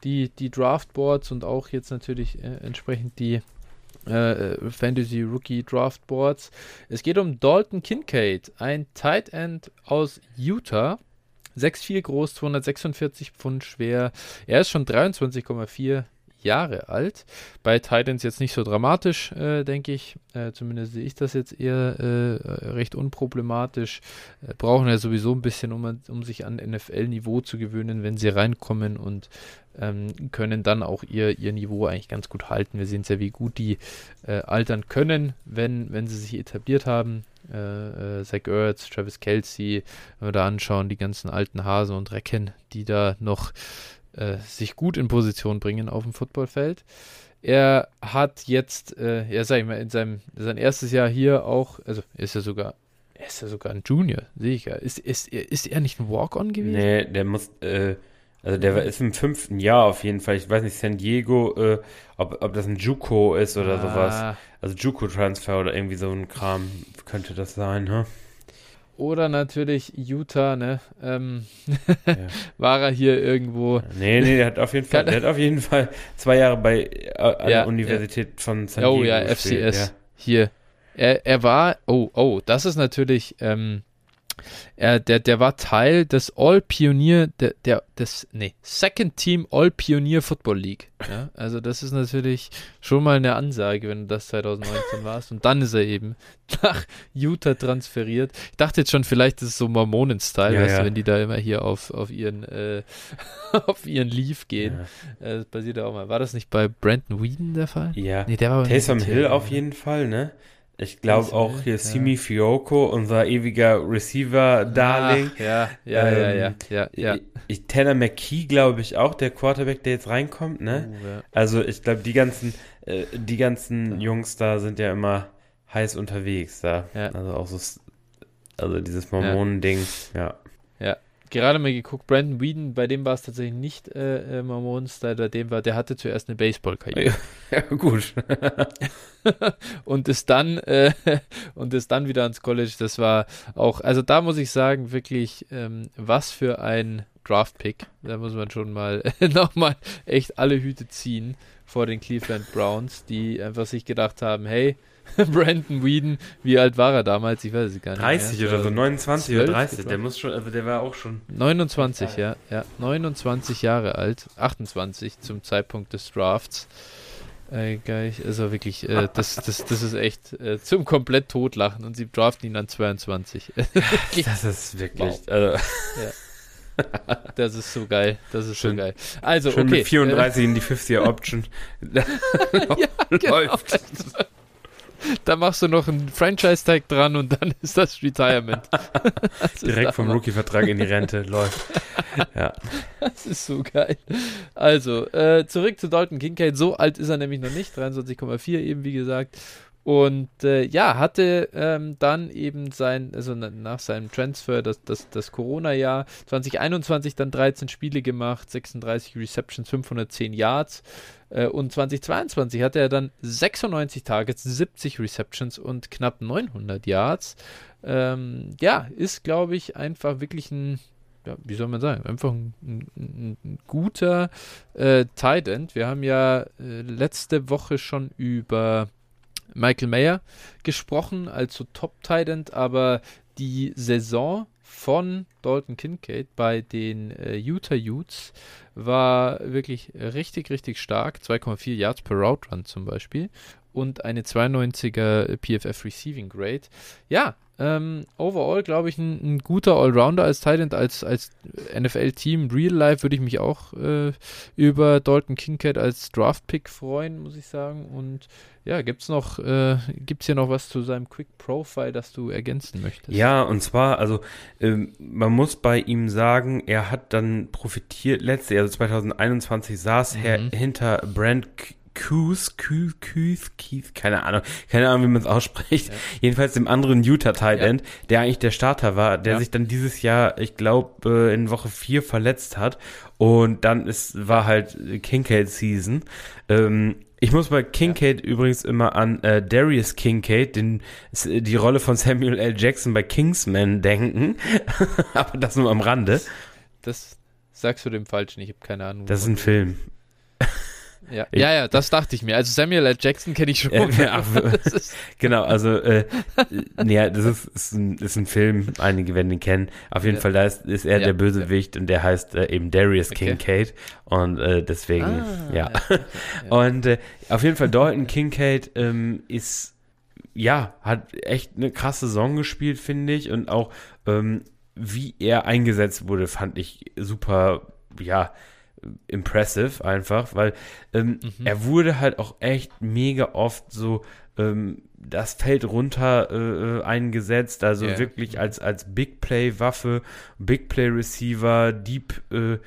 Speaker 1: die, die Draftboards und auch jetzt natürlich äh, entsprechend die äh, Fantasy Rookie Draftboards. Es geht um Dalton Kincaid, ein Tight End aus Utah. 6'4 groß, 246 Pfund schwer. Er ist schon 23,4 Jahre alt. Bei Titans jetzt nicht so dramatisch, äh, denke ich. Äh, zumindest sehe ich das jetzt eher äh, recht unproblematisch. Äh, brauchen ja sowieso ein bisschen, um, um sich an NFL-Niveau zu gewöhnen, wenn sie reinkommen. Und ähm, können dann auch ihr, ihr Niveau eigentlich ganz gut halten. Wir sehen sehr, wie gut die äh, altern können, wenn, wenn sie sich etabliert haben. Äh, äh, Zach Ertz, Travis Kelsey, wenn wir da anschauen, die ganzen alten Hasen und Recken, die da noch äh, sich gut in Position bringen auf dem Footballfeld. Er hat jetzt, äh, ja, sag ich mal, in seinem sein erstes Jahr hier auch, also ist er sogar, er ist ja sogar ein Junior, sehe ich ja. Ist, ist, ist er nicht ein Walk-On gewesen?
Speaker 2: Nee, der muss, äh, also der ist im fünften Jahr auf jeden Fall. Ich weiß nicht, San Diego, äh, ob, ob das ein Juco ist oder ah. sowas. Also Juco-Transfer oder irgendwie so ein Kram könnte das sein, ne?
Speaker 1: Oder natürlich Utah, ne? Ähm, ja. War er hier irgendwo?
Speaker 2: Nee, nee, der hat auf jeden Fall, der hat auf jeden Fall zwei Jahre bei äh, an ja, der Universität ja. von San Diego.
Speaker 1: Oh ja, gespielt. FCS. Hier. Er, er war, oh, oh, das ist natürlich, ähm, er, der, der war Teil des All-Pionier, der, der, des, nee, Second Team All-Pioneer Football League. Ja, also das ist natürlich schon mal eine Ansage, wenn du das 2019 warst. Und dann ist er eben nach Utah transferiert. Ich dachte jetzt schon, vielleicht ist es so Mormonen-Style, ja, weißt ja. du, wenn die da immer hier auf, auf ihren, äh, auf ihren Leaf gehen. Äh, das passiert ja auch mal. War das nicht bei Brandon Whedon der Fall?
Speaker 2: Ja. Nee, der war Taysom Hill auf jeden Fall, ne? Ich glaube auch hier ja. Simi Fioko, unser ewiger Receiver-Darling.
Speaker 1: Ja, ja, ähm, ja, ja, ja, ja.
Speaker 2: Ich, Tanner McKee, glaube ich, auch, der Quarterback, der jetzt reinkommt, ne? Oh, ja. Also ich glaube, die ganzen, äh, die ganzen Jungs da sind ja immer heiß unterwegs da. Ja. Also auch so, also dieses Mormonen-Ding, ja.
Speaker 1: Ja, gerade mal geguckt, Brandon Whedon, bei dem war es tatsächlich nicht äh, äh Mormons, bei dem war, der hatte zuerst eine Baseball-Karriere.
Speaker 2: Ja, gut.
Speaker 1: und ist dann äh, und ist dann wieder ans College. Das war auch, also da muss ich sagen, wirklich, ähm, was für ein Draft-Pick. Da muss man schon mal nochmal echt alle Hüte ziehen vor den Cleveland Browns, die einfach sich gedacht haben, hey, Brandon Whedon, wie alt war er damals? Ich weiß es gar nicht.
Speaker 2: 30 mehr. oder so, 29 oder 30. Der muss schon, also der war auch schon.
Speaker 1: 29, ja, ja. 29 Jahre alt, 28 zum Zeitpunkt des Drafts. Äh, geil, also wirklich, äh, das, das, das ist echt äh, zum komplett totlachen und sie draften ihn an 22.
Speaker 2: das ist wirklich, wow. also.
Speaker 1: Ja. Das ist so geil. Das ist Schön. so geil. Also,
Speaker 2: Schön
Speaker 1: okay.
Speaker 2: Mit 34 in die 50er-Option. ja,
Speaker 1: genau. Läuft da machst du noch einen Franchise-Tag dran und dann ist das Retirement.
Speaker 2: Das Direkt vom Rookie-Vertrag in die Rente läuft. Ja.
Speaker 1: Das ist so geil. Also, äh, zurück zu Dalton Kincaid. So alt ist er nämlich noch nicht. 23,4 eben, wie gesagt. Und äh, ja, hatte ähm, dann eben sein, also nach seinem Transfer, das, das, das Corona-Jahr 2021 dann 13 Spiele gemacht, 36 Receptions, 510 Yards. Äh, und 2022 hatte er dann 96 Targets, 70 Receptions und knapp 900 Yards. Ähm, ja, ist, glaube ich, einfach wirklich ein ja, wie soll man sagen, einfach ein, ein, ein guter äh, Tight End. Wir haben ja äh, letzte Woche schon über Michael Mayer gesprochen als so Top End, aber die Saison von Dalton Kincaid bei den äh, Utah Utes war wirklich richtig, richtig stark. 2,4 Yards per Route Run zum Beispiel und eine 92er PFF Receiving Grade. Ja, ähm, overall glaube ich ein, ein, guter Allrounder als Titan, als, als NFL-Team. Real Life würde ich mich auch äh, über Dalton Kincaid als Draft-Pick freuen, muss ich sagen. Und ja, gibt es noch, äh, gibt's hier noch was zu seinem Quick Profile, das du ergänzen möchtest?
Speaker 2: Ja, und zwar, also ähm, man muss bei ihm sagen, er hat dann profitiert, letztes Jahr, also 2021 saß mhm. er hinter Brand Kuth, Kuth, Kuth, Keith, keine Ahnung, keine Ahnung, wie man es ausspricht. Ja. Jedenfalls dem anderen Utah Tight End, ja. der eigentlich der Starter war, der ja. sich dann dieses Jahr, ich glaube, in Woche 4 verletzt hat. Und dann ist, war halt Kincaid Season. Ähm, ich muss bei Kincaid übrigens immer an äh, Darius Kincaid, den, die Rolle von Samuel L. Jackson bei Kingsman denken. Aber das nur am Rande.
Speaker 1: Das sagst du dem Falschen, ich habe keine Ahnung.
Speaker 2: Das ist ein Film.
Speaker 1: Ja. ja, ja, das dachte ich mir. Also Samuel L. Jackson kenne ich schon. Ja,
Speaker 2: genau, also äh, ja, das ist, ist, ein, ist ein Film, einige werden ihn kennen. Auf jeden ja. Fall, da ist, ist er der Bösewicht und der heißt äh, eben Darius okay. Kincaid und äh, deswegen, ah, ja. Und äh, auf jeden Fall Dalton Kincaid ähm, ist, ja, hat echt eine krasse Saison gespielt, finde ich und auch ähm, wie er eingesetzt wurde, fand ich super, ja, impressive einfach, weil ähm, mhm. er wurde halt auch echt mega oft so ähm, das Feld runter äh, äh eingesetzt, also yeah. wirklich als, als Big Play Waffe, Big Play Receiver, Deep, äh,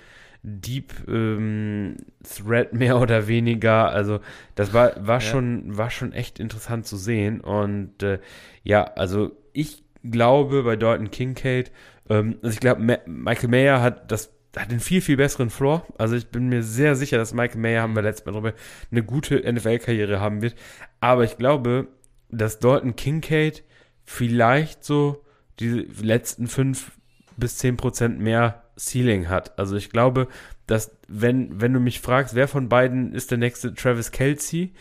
Speaker 2: Deep ähm, Threat mehr oder weniger. Also das war, war, ja. schon, war schon echt interessant zu sehen. Und äh, ja, also ich glaube bei Dalton Kincaid, ähm, also ich glaube, Ma Michael Mayer hat das hat einen viel, viel besseren Floor. Also ich bin mir sehr sicher, dass Michael Mayer, haben wir letztes Mal drüber, eine gute NFL-Karriere haben wird. Aber ich glaube, dass Dalton Kincaid vielleicht so die letzten fünf bis zehn Prozent mehr Ceiling hat. Also ich glaube, dass wenn, wenn du mich fragst, wer von beiden ist der nächste Travis Kelsey,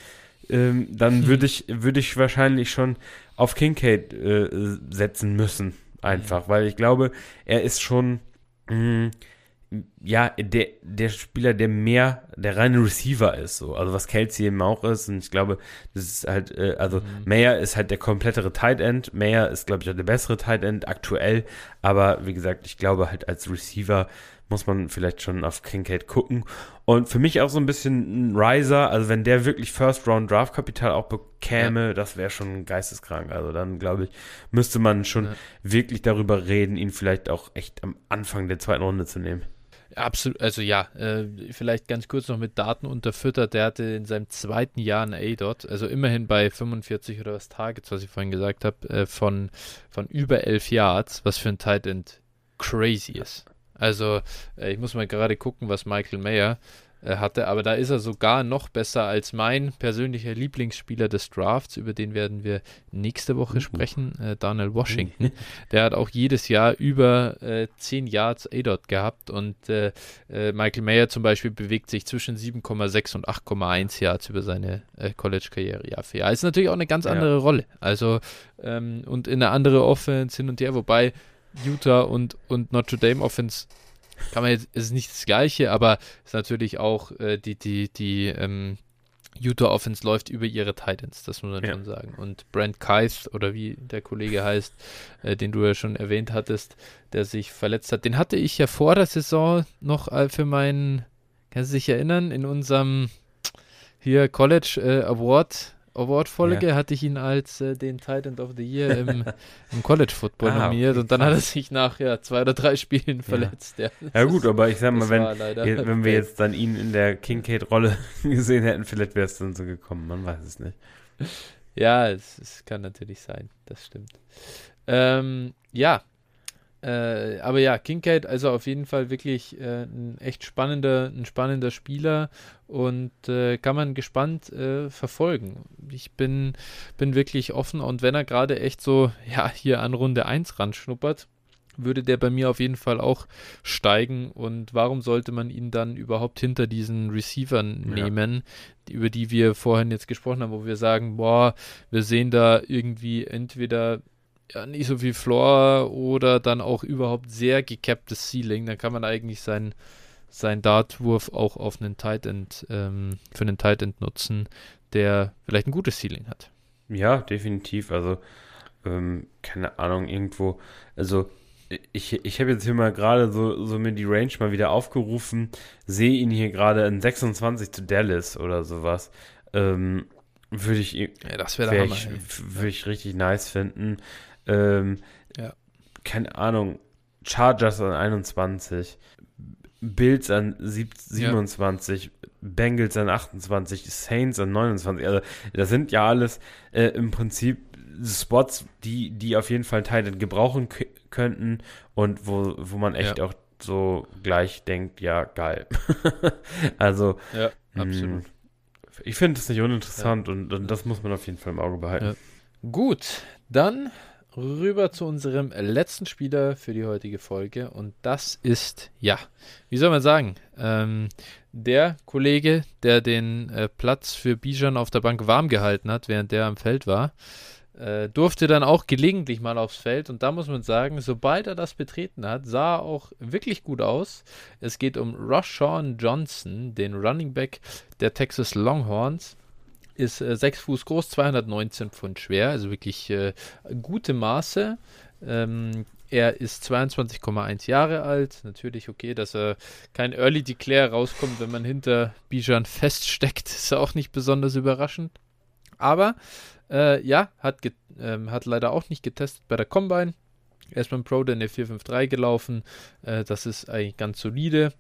Speaker 2: ähm, dann würde ich, würde ich wahrscheinlich schon auf Kincaid äh, setzen müssen. Einfach, weil ich glaube, er ist schon, mh, mm, ja, der, der Spieler, der mehr der reine Receiver ist, so. Also was Kelsey eben auch ist. Und ich glaube, das ist halt, äh, also mhm. Mayer ist halt der komplettere Tight End. Mayer ist, glaube ich, auch der bessere Tight End aktuell. Aber wie gesagt, ich glaube halt als Receiver muss man vielleicht schon auf Kincaid gucken. Und für mich auch so ein bisschen ein Riser, also wenn der wirklich First Round Draft Kapital auch bekäme, ja. das wäre schon geisteskrank. Also dann glaube ich, müsste man schon ja. wirklich darüber reden, ihn vielleicht auch echt am Anfang der zweiten Runde zu nehmen.
Speaker 1: Absolut, also ja, äh, vielleicht ganz kurz noch mit Daten unterfüttert. Der hatte in seinem zweiten Jahr ein A-Dot, also immerhin bei 45 oder was Targets, was ich vorhin gesagt habe, äh, von, von über 11 Yards, was für ein Tight End crazy ist. Also, äh, ich muss mal gerade gucken, was Michael Mayer hatte, aber da ist er sogar noch besser als mein persönlicher Lieblingsspieler des Drafts, über den werden wir nächste Woche uh. sprechen, äh, Daniel Washington. Der hat auch jedes Jahr über äh, 10 Yards A-Dot gehabt und äh, äh, Michael Mayer zum Beispiel bewegt sich zwischen 7,6 und 8,1 Yards über seine äh, College-Karriere Jahr für Jahr. Ist natürlich auch eine ganz andere ja. Rolle. Also ähm, und in eine andere Offense hin und her, wobei Utah und, und Notre Dame Offense kann man jetzt, ist nicht das Gleiche, aber ist natürlich auch äh, die, die, die ähm, Utah Offense läuft über ihre Titans, das muss man ja. schon sagen. Und Brent Keith, oder wie der Kollege heißt, äh, den du ja schon erwähnt hattest, der sich verletzt hat, den hatte ich ja vor der Saison noch äh, für meinen, kannst du dich erinnern, in unserem hier College äh, Award Award-Folge ja. hatte ich ihn als äh, den Titan of the Year im, im College Football ah, nominiert okay, und dann hat er sich nach ja, zwei oder drei Spielen verletzt.
Speaker 2: Ja, ja gut, aber ich sag mal, wenn, wenn wir jetzt dann ihn in der Kincaid-Rolle gesehen hätten, vielleicht wäre es dann so gekommen, man weiß es nicht.
Speaker 1: Ja, es, es kann natürlich sein, das stimmt. Ähm, ja, äh, aber ja, Kincaid, also auf jeden Fall wirklich äh, ein echt spannender, ein spannender Spieler und äh, kann man gespannt äh, verfolgen. Ich bin, bin wirklich offen und wenn er gerade echt so, ja, hier an Runde 1 ranschnuppert, würde der bei mir auf jeden Fall auch steigen. Und warum sollte man ihn dann überhaupt hinter diesen Receivern nehmen, die, über die wir vorhin jetzt gesprochen haben, wo wir sagen, boah, wir sehen da irgendwie entweder ja, nicht so viel Floor oder dann auch überhaupt sehr gecapptes Ceiling, dann kann man eigentlich seinen sein Dartwurf auch auf einen Tight End, ähm, für einen Tight End nutzen, der vielleicht ein gutes Ceiling hat.
Speaker 2: Ja, definitiv. Also, ähm, keine Ahnung, irgendwo, also ich, ich habe jetzt hier mal gerade so, so mir die Range mal wieder aufgerufen, sehe ihn hier gerade in 26 zu Dallas oder sowas. Ähm, würde ich, ja,
Speaker 1: das wäre
Speaker 2: ich, würde ich richtig nice finden. Ähm, ja. Keine Ahnung. Chargers an 21. Bills an 27, ja. Bengals an 28, Saints an 29. Also, das sind ja alles äh, im Prinzip Spots, die, die auf jeden Fall Teile gebrauchen könnten und wo, wo man echt ja. auch so gleich denkt, ja, geil. also, ja, mm, absolut. Mh, ich finde es nicht uninteressant ja. und, und, das muss man auf jeden Fall im Auge behalten.
Speaker 1: Gut, dann rüber zu unserem letzten Spieler für die heutige Folge. Und das ist, ja, wie soll man sagen, ähm, der Kollege, der den äh, Platz für Bijan auf der Bank warm gehalten hat, während der am Feld war, äh, durfte dann auch gelegentlich mal aufs Feld. Und da muss man sagen, sobald er das betreten hat, sah er auch wirklich gut aus. Es geht um Roshawn Johnson, den Running Back der Texas Longhorns ist äh, 6 Fuß groß, 219 Pfund schwer, also wirklich äh, gute Maße. Ähm, Er ist 22,1 Jahre alt. Natürlich okay, dass er kein Early Declare rauskommt, wenn man hinter Bijan feststeckt, ist auch nicht besonders überraschend. Aber äh, ja, hat, ähm, hat leider auch nicht getestet bei der Combine. Er ist beim Pro Day in der 453 gelaufen. Äh, das ist eigentlich ganz solide.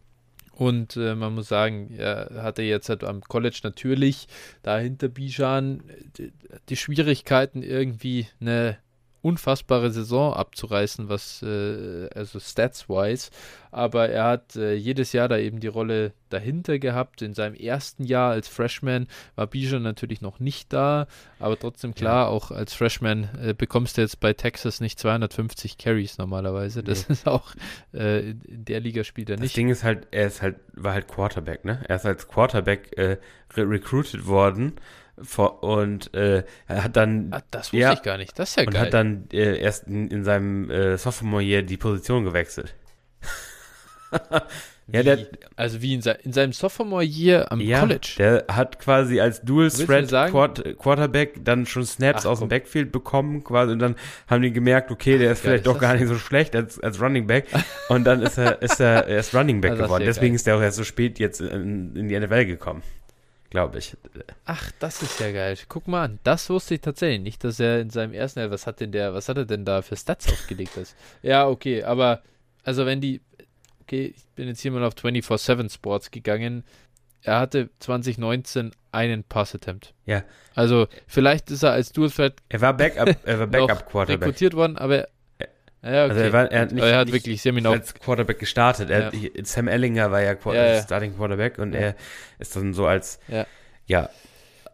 Speaker 1: Und äh, man muss sagen, er hatte jetzt halt am College natürlich dahinter Bijan die, die Schwierigkeiten, irgendwie eine unfassbare Saison abzureißen, was äh, also stats-wise. Aber er hat äh, jedes Jahr da eben die Rolle dahinter gehabt. In seinem ersten Jahr als Freshman war Bijan natürlich noch nicht da, aber trotzdem klar, ja. auch als Freshman äh, bekommst du jetzt bei Texas nicht 250 Carries normalerweise. Das nee. ist auch äh, in der Liga spielt er nicht.
Speaker 2: Das Ding ist halt, er ist halt, war halt Quarterback, ne? Er ist als Quarterback äh, re recruited worden und äh, er hat dann.
Speaker 1: Ah, das wusste ja, ich gar nicht. Das ist ja
Speaker 2: und
Speaker 1: geil.
Speaker 2: Und hat dann äh, erst in, in seinem äh, Sophomore Year die Position gewechselt.
Speaker 1: ja, der, also wie in, se in seinem Sophomore Year am ja, College.
Speaker 2: Der hat quasi als Dual Threat Quart Quarterback dann schon Snaps Ach, aus dem Backfield bekommen, quasi, und dann haben die gemerkt, okay, der ist vielleicht doch gar nicht so schlecht als, als Running Back. Und dann ist er, ist er erst Running Back geworden. Deswegen geil. ist er auch erst so spät jetzt in, in die NFL gekommen glaube ich.
Speaker 1: Ach, das ist ja geil. Guck mal an, das wusste ich tatsächlich nicht, dass er in seinem ersten Jahr, was hat denn der, was hat er denn da für Stats aufgelegt? Ist? Ja, okay, aber also wenn die, okay, ich bin jetzt hier mal auf 24-7 Sports gegangen, er hatte 2019 einen Pass-Attempt.
Speaker 2: Ja.
Speaker 1: Also vielleicht ist er als Dual Threat
Speaker 2: er war Backup, er war Backup Quarterback
Speaker 1: rekrutiert worden, aber
Speaker 2: ja, okay. Also er, war, er hat,
Speaker 1: nicht, er hat nicht wirklich Seminau
Speaker 2: als Quarterback gestartet. Er, ja. Sam Ellinger war ja, Qu ja, Starting Quarterback und er ist dann so als ja,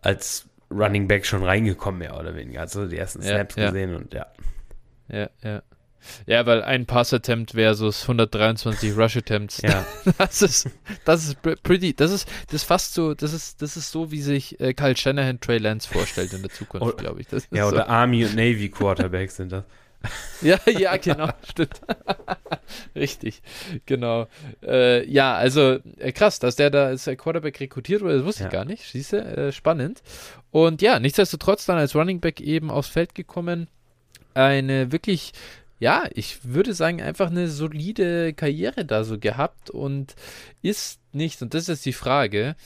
Speaker 2: als Running Back schon reingekommen, mehr oder weniger. Also die ersten Snaps gesehen und ja.
Speaker 1: Ja, ja. Ja, weil ein Pass-Attempt versus 123 Rush-Attempts.
Speaker 2: Ja.
Speaker 1: Das ist, das ist pretty, das ist, das ist fast so, das ist, das ist so, wie sich äh, Kyle Shanahan Trey Lance vorstellt in der Zukunft, glaube ich.
Speaker 2: ja,
Speaker 1: oder
Speaker 2: so. Army und Navy Quarterbacks sind das.
Speaker 1: ja, ja, genau, stimmt. Richtig, genau. Äh, ja, also äh, krass, dass der da als Quarterback rekrutiert wurde, das wusste ja. ich gar nicht. Du, äh, spannend. Und ja, nichtsdestotrotz dann als Running Back eben aufs Feld gekommen. Eine wirklich, ja, ich würde sagen, einfach eine solide Karriere da so gehabt und ist nicht, und das ist die Frage,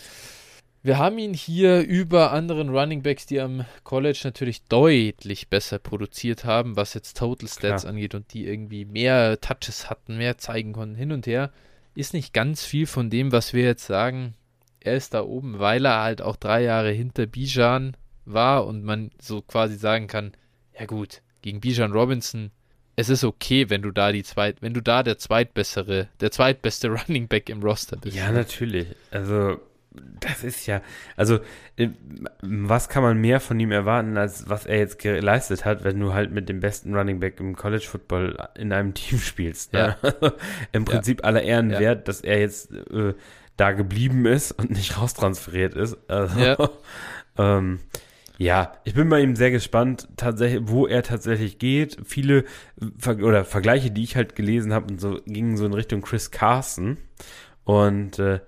Speaker 1: wir haben ihn hier über anderen Running Backs, die am College natürlich deutlich besser produziert haben, was jetzt Total Stats Klar. angeht und die irgendwie mehr Touches hatten, mehr zeigen konnten, hin und her. Ist nicht ganz viel von dem, was wir jetzt sagen. Er ist da oben, weil er halt auch drei Jahre hinter Bijan war und man so quasi sagen kann, ja gut, gegen Bijan Robinson, es ist okay, wenn du da die zweit, wenn du da der zweitbessere, der zweitbeste Running Back im Roster bist.
Speaker 2: Ja, natürlich. Also das ist ja, also äh, was kann man mehr von ihm erwarten, als was er jetzt geleistet hat, wenn du halt mit dem besten Running Back im College Football in einem Team spielst. Ne? Ja. Im Prinzip ja. aller Ehren ja. wert, dass er jetzt äh, da geblieben ist und nicht raustransferiert ist. Also, ja. ähm, ja, ich bin bei ihm sehr gespannt, tatsächlich, wo er tatsächlich geht. Viele Ver oder Vergleiche, die ich halt gelesen habe, und so gingen so in Richtung Chris Carson. Und äh,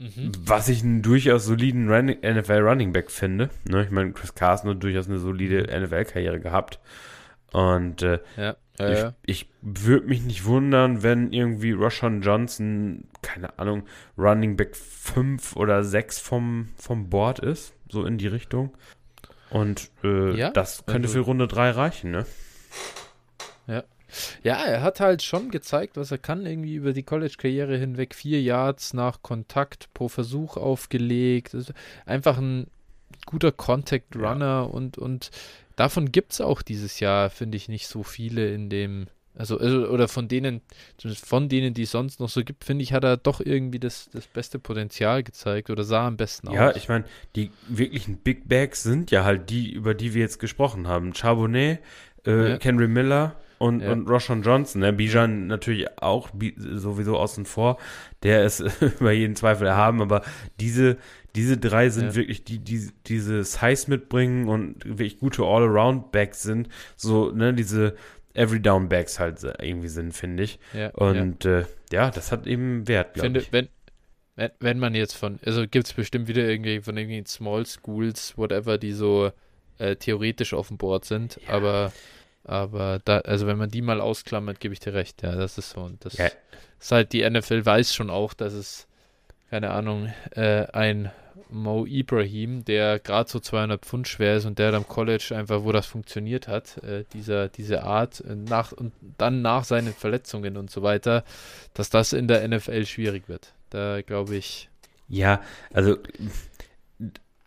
Speaker 2: Mhm. Was ich einen durchaus soliden NFL Running Back finde. Ne? Ich meine, Chris Carson hat durchaus eine solide NFL-Karriere gehabt. Und äh,
Speaker 1: ja,
Speaker 2: ja, ich, ja. ich würde mich nicht wundern, wenn irgendwie Roshan Johnson, keine Ahnung, Running Back 5 oder 6 vom, vom Board ist. So in die Richtung. Und äh, das könnte also, für Runde 3 reichen, ne?
Speaker 1: Ja, ja, er hat halt schon gezeigt, was er kann, irgendwie über die College-Karriere hinweg. Vier Yards nach Kontakt pro Versuch aufgelegt. einfach ein guter Contact-Runner ja. und, und davon gibt es auch dieses Jahr, finde ich, nicht so viele in dem. Also, also, oder von denen, von denen, die es sonst noch so gibt, finde ich, hat er doch irgendwie das, das beste Potenzial gezeigt oder sah am besten
Speaker 2: aus. Ja, ich meine, die wirklichen Big Bags sind ja halt die, über die wir jetzt gesprochen haben. Charbonnet, äh, ja. Henry Miller, und, ja. und Roshan Johnson. Ne? Bijan natürlich auch sowieso außen vor. Der ist über jeden Zweifel erhaben, aber diese, diese drei sind ja. wirklich die, die diese Size mitbringen und wirklich gute All-Around-Backs sind. So, ne, diese Every-Down-Backs halt irgendwie sind, finde ich. Ja, und ja. Äh, ja, das hat eben Wert, glaube ich.
Speaker 1: Wenn, wenn, wenn man jetzt von, also gibt es bestimmt wieder irgendwie von irgendwelchen Small Schools, whatever, die so äh, theoretisch auf dem Board sind, aber Aber da, also wenn man die mal ausklammert, gebe ich dir recht, ja, das ist so. Und das ja. ist halt, die NFL weiß schon auch, dass es, keine Ahnung, äh, ein Mo Ibrahim, der gerade so 200 Pfund schwer ist und der am College einfach, wo das funktioniert hat, äh, dieser, diese Art, äh, nach, und dann nach seinen Verletzungen und so weiter, dass das in der NFL schwierig wird. Da glaube ich.
Speaker 2: Ja, also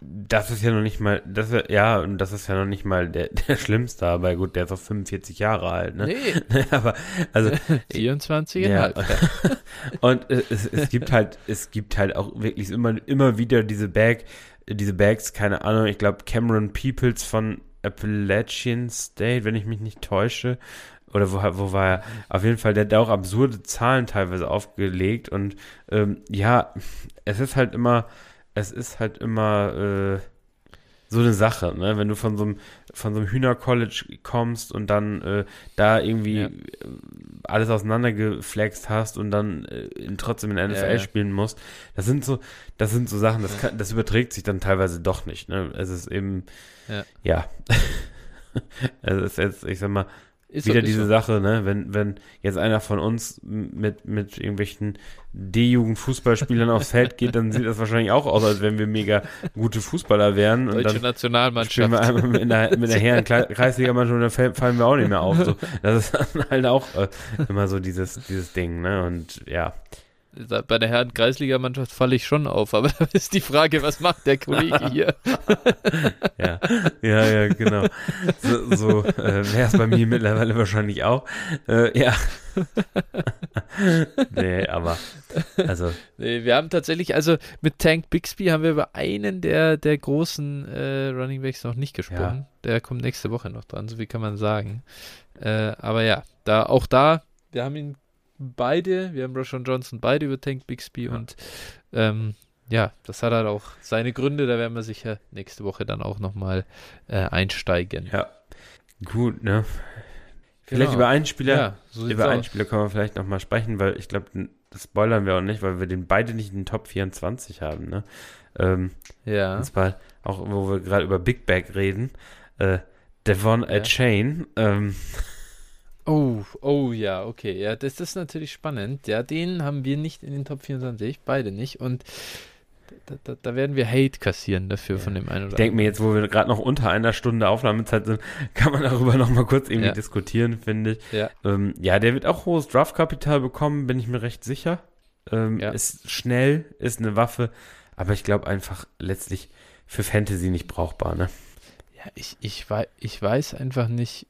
Speaker 2: das ist ja noch nicht mal, das ist, ja, und das ist ja noch nicht mal der, der Schlimmste, aber gut, der ist auch 45 Jahre alt, ne? Nee. aber, also.
Speaker 1: 24 ja.
Speaker 2: und es, es gibt halt, es gibt halt auch wirklich immer, immer wieder diese Bag, diese Bags, keine Ahnung, ich glaube Cameron Peoples von Appalachian State, wenn ich mich nicht täusche, oder wo, wo war er? Auf jeden Fall, der hat auch absurde Zahlen teilweise aufgelegt und ähm, ja, es ist halt immer, es ist halt immer äh, so eine Sache, ne? Wenn du von so einem, von so einem Hühner-College kommst und dann äh, da irgendwie ja. Äh, alles auseinandergeflext hast und dann äh, trotzdem in der NFL ja, ja. spielen musst, das sind so, das sind so Sachen, das, kann, das überträgt sich dann teilweise doch nicht, ne? Es ist eben, ja. es ist jetzt, ich sag mal, ist wieder so, diese so. Sache, ne? Wenn, wenn jetzt einer von uns mit, mit irgendwelchen D-Jugend-Fußballspielern aufs Feld geht, dann sieht das wahrscheinlich auch aus, als wenn wir mega gute Fußballer wären.
Speaker 1: Deutsche und dann
Speaker 2: Nationalmannschaft. Spielen wir einmal mit der, mit der Herren Kreisligamannschaft und dann fallen wir auch nicht mehr auf. So. Das ist dann halt auch äh, immer so dieses, dieses Ding, ne? Und ja
Speaker 1: bei der Herren Kreisligamannschaft falle ich schon auf, aber da ist die Frage, was macht der Kollege hier?
Speaker 2: ja, ja, ja, genau. So, so äh, wäre es bei mir mittlerweile wahrscheinlich auch. Äh, ja. nee, aber also.
Speaker 1: Nee, wir haben tatsächlich, also mit Tank Bixby haben wir über einen der, der großen äh, Running Backs noch nicht gesprochen. Ja. Der kommt nächste Woche noch dran, so wie kann man sagen. Äh, aber ja, da auch da, wir haben ihn beide, wir haben Roshan Johnson beide über Tank Bixby ja. und ähm, ja, das hat halt auch seine Gründe, da werden wir sicher nächste Woche dann auch nochmal äh, einsteigen.
Speaker 2: Ja, gut, ne? Vielleicht genau. über einen Spieler, ja, so über einen aus. Spieler können wir vielleicht nochmal sprechen, weil ich glaube, das spoilern wir auch nicht, weil wir den beide nicht in den Top 24 haben, ne? Ähm, ja. Und zwar auch, wo wir gerade über Big Bag reden, äh, Devon ja. Chain, ähm,
Speaker 1: Oh, oh ja, okay. Ja, das ist natürlich spannend. Ja, den haben wir nicht in den Top 24, beide nicht. Und da, da, da werden wir Hate kassieren dafür ja. von dem einen oder
Speaker 2: Ich denke mir jetzt, wo wir gerade noch unter einer Stunde Aufnahmezeit sind, kann man darüber noch mal kurz irgendwie ja. diskutieren, finde ich. Ja. Ähm, ja, der wird auch hohes Draftkapital bekommen, bin ich mir recht sicher. Ähm, ja. Ist schnell, ist eine Waffe, aber ich glaube einfach letztlich für Fantasy nicht brauchbar, ne?
Speaker 1: Ja, ich, ich, weiß, ich weiß einfach nicht,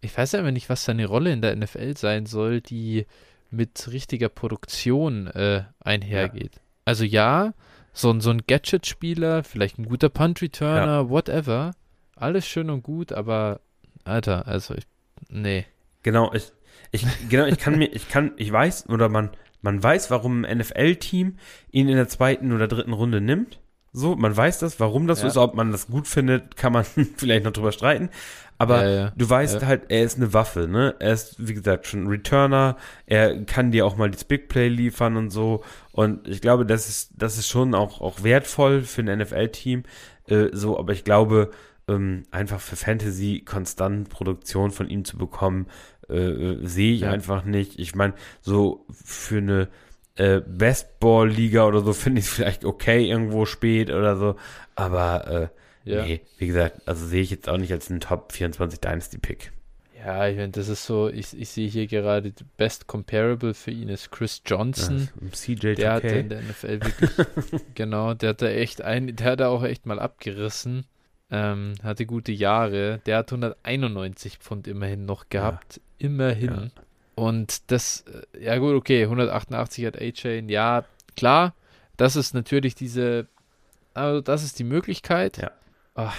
Speaker 1: ich weiß aber nicht, was seine Rolle in der NFL sein soll, die mit richtiger Produktion äh, einhergeht. Ja. Also ja, so, ein, so ein Gadget-Spieler, vielleicht ein guter Punt-Returner, ja. whatever. Alles schön und gut, aber Alter, also ich, nee.
Speaker 2: Genau, ich, ich, genau, ich kann mir, ich kann, ich weiß, oder man, man weiß, warum ein NFL-Team ihn in der zweiten oder dritten Runde nimmt. So, man weiß das, warum das ja. so ist, ob man das gut findet, kann man vielleicht noch drüber streiten. Aber ja, ja. du weißt ja. halt, er ist eine Waffe, ne? Er ist, wie gesagt, schon ein Returner. Er kann dir auch mal das Big Play liefern und so. Und ich glaube, das ist, das ist schon auch, auch wertvoll für ein NFL-Team. Äh, so, aber ich glaube, ähm, einfach für Fantasy konstant Produktion von ihm zu bekommen, äh, äh sehe ich einfach nicht. Ich meine, so für eine äh, Bestball-Liga oder so finde ich es vielleicht okay irgendwo spät oder so. Aber äh, ja. Nee, wie gesagt, also sehe ich jetzt auch nicht als einen Top 24 Dynasty Pick.
Speaker 1: Ja, ich meine, das ist so, ich, ich sehe hier gerade, Best Comparable für ihn ist Chris Johnson.
Speaker 2: CJ
Speaker 1: der hatte in der NFL wirklich, genau, der hat da echt ein, der hat da auch echt mal abgerissen. Ähm, hatte gute Jahre. Der hat 191 Pfund immerhin noch gehabt. Ja. Immerhin. Ja. Und das, äh, ja gut, okay, 188 hat A-Chain. Ja, klar, das ist natürlich diese, also das ist die Möglichkeit.
Speaker 2: Ja.
Speaker 1: Ach,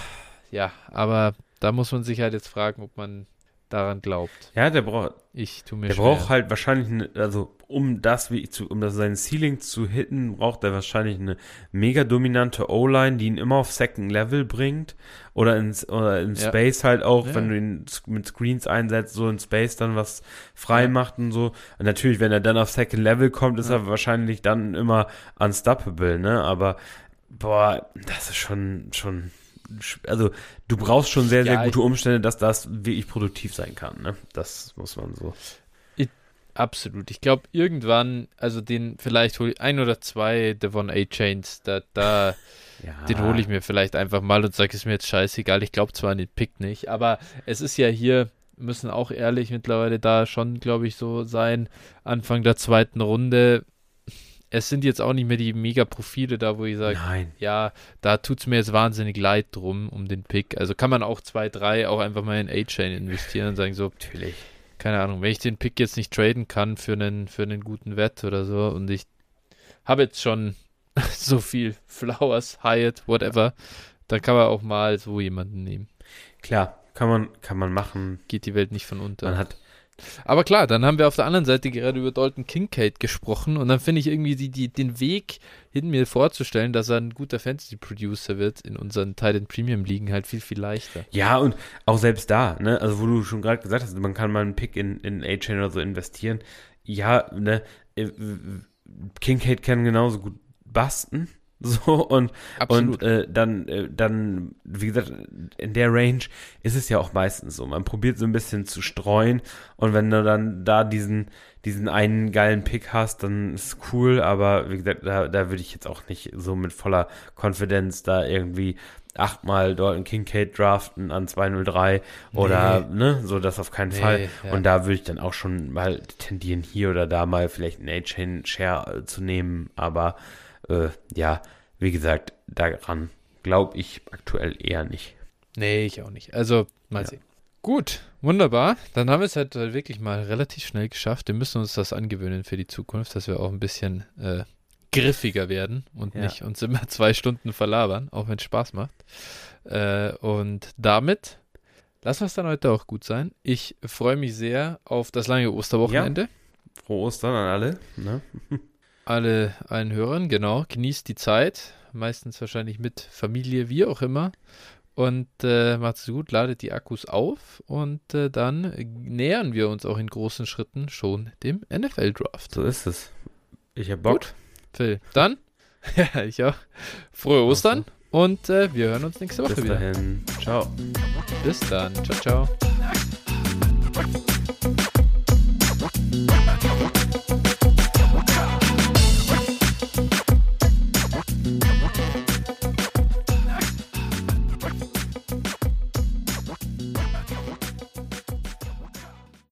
Speaker 1: ja, aber da muss man sich halt jetzt fragen, ob man daran glaubt.
Speaker 2: Ja, der braucht.
Speaker 1: Ich tu mir
Speaker 2: Der schwer. braucht halt wahrscheinlich, eine, also um das wie zu, um das sein Ceiling zu hitten, braucht er wahrscheinlich eine mega dominante O-Line, die ihn immer auf Second Level bringt oder in, oder in ja. Space halt auch, ja. wenn du ihn mit Screens einsetzt, so in Space dann was frei ja. macht und so. Und natürlich, wenn er dann auf Second Level kommt, ist er wahrscheinlich dann immer unstoppable, ne? Aber boah, das ist schon schon also du brauchst schon sehr, sehr ja, gute Umstände, dass das wirklich produktiv sein kann. Ne? Das muss man so.
Speaker 1: Ich, absolut. Ich glaube, irgendwann, also den vielleicht hole ich ein oder zwei Devon A-Chains, da, da ja. den hole ich mir vielleicht einfach mal und sage, ist mir jetzt scheißegal. Ich glaube zwar an den Pick nicht, aber es ist ja hier, müssen auch ehrlich mittlerweile da schon, glaube ich, so sein, Anfang der zweiten Runde es sind jetzt auch nicht mehr die Mega-Profile da, wo ich sage, ja, da tut es mir jetzt wahnsinnig leid drum, um den Pick. Also kann man auch zwei, drei auch einfach mal in A-Chain investieren und sagen so, natürlich, keine Ahnung, wenn ich den Pick jetzt nicht traden kann für einen, für einen guten Wett oder so und ich habe jetzt schon so viel Flowers, Hyatt, whatever, dann kann man auch mal so jemanden nehmen.
Speaker 2: Klar, kann man, kann man machen.
Speaker 1: Geht die Welt nicht von unter.
Speaker 2: Man hat,
Speaker 1: aber klar, dann haben wir auf der anderen Seite gerade über Dalton Kincaid gesprochen und dann finde ich irgendwie die, die, den Weg hin mir vorzustellen, dass er ein guter Fantasy-Producer wird in unseren Titan Premium Ligen halt viel, viel leichter.
Speaker 2: Ja, und auch selbst da, ne, also wo du schon gerade gesagt hast, man kann mal einen Pick in, in A-Chain oder so investieren. Ja, ne, äh, Kincaid kann genauso gut basten, So, und, und äh, dann, äh, dann, wie gesagt, in der Range ist es ja auch meistens so. Man probiert so ein bisschen zu streuen und wenn du dann da diesen, diesen einen geilen Pick hast, dann ist es cool, aber wie gesagt, da, da würde ich jetzt auch nicht so mit voller Konfidenz da irgendwie achtmal einen Kincaid draften an 203 oder nee. ne, so das auf keinen nee, Fall. Ja. Und da würde ich dann auch schon mal tendieren, hier oder da mal vielleicht einen A-Chain Share äh, zu nehmen, aber äh, ja, wie gesagt, daran glaube ich aktuell eher nicht.
Speaker 1: Nee, ich auch nicht. Also, mal ja. sehen. Gut, wunderbar. Dann haben wir es halt wirklich mal relativ schnell geschafft. Wir müssen uns das angewöhnen für die Zukunft, dass wir auch ein bisschen äh, griffiger werden und ja. nicht uns immer zwei Stunden verlabern, auch wenn es Spaß macht. Äh, und damit lassen wir es dann heute auch gut sein. Ich freue mich sehr auf das lange Osterwochenende. Ja.
Speaker 2: Frohe Ostern an alle. Ne?
Speaker 1: alle, allen Hörern, genau. Genießt die Zeit, meistens wahrscheinlich mit Familie, wie auch immer. Und äh, macht's gut, ladet die Akkus auf und äh, dann nähern wir uns auch in großen Schritten schon dem NFL-Draft.
Speaker 2: So ist es. Ich hab Bock. Gut,
Speaker 1: Phil. Dann, ja, ich auch. Frohe Ostern und äh, wir hören uns nächste Woche Bis wieder.
Speaker 2: Bis dahin. Ciao.
Speaker 1: Bis dann. Ciao, ciao.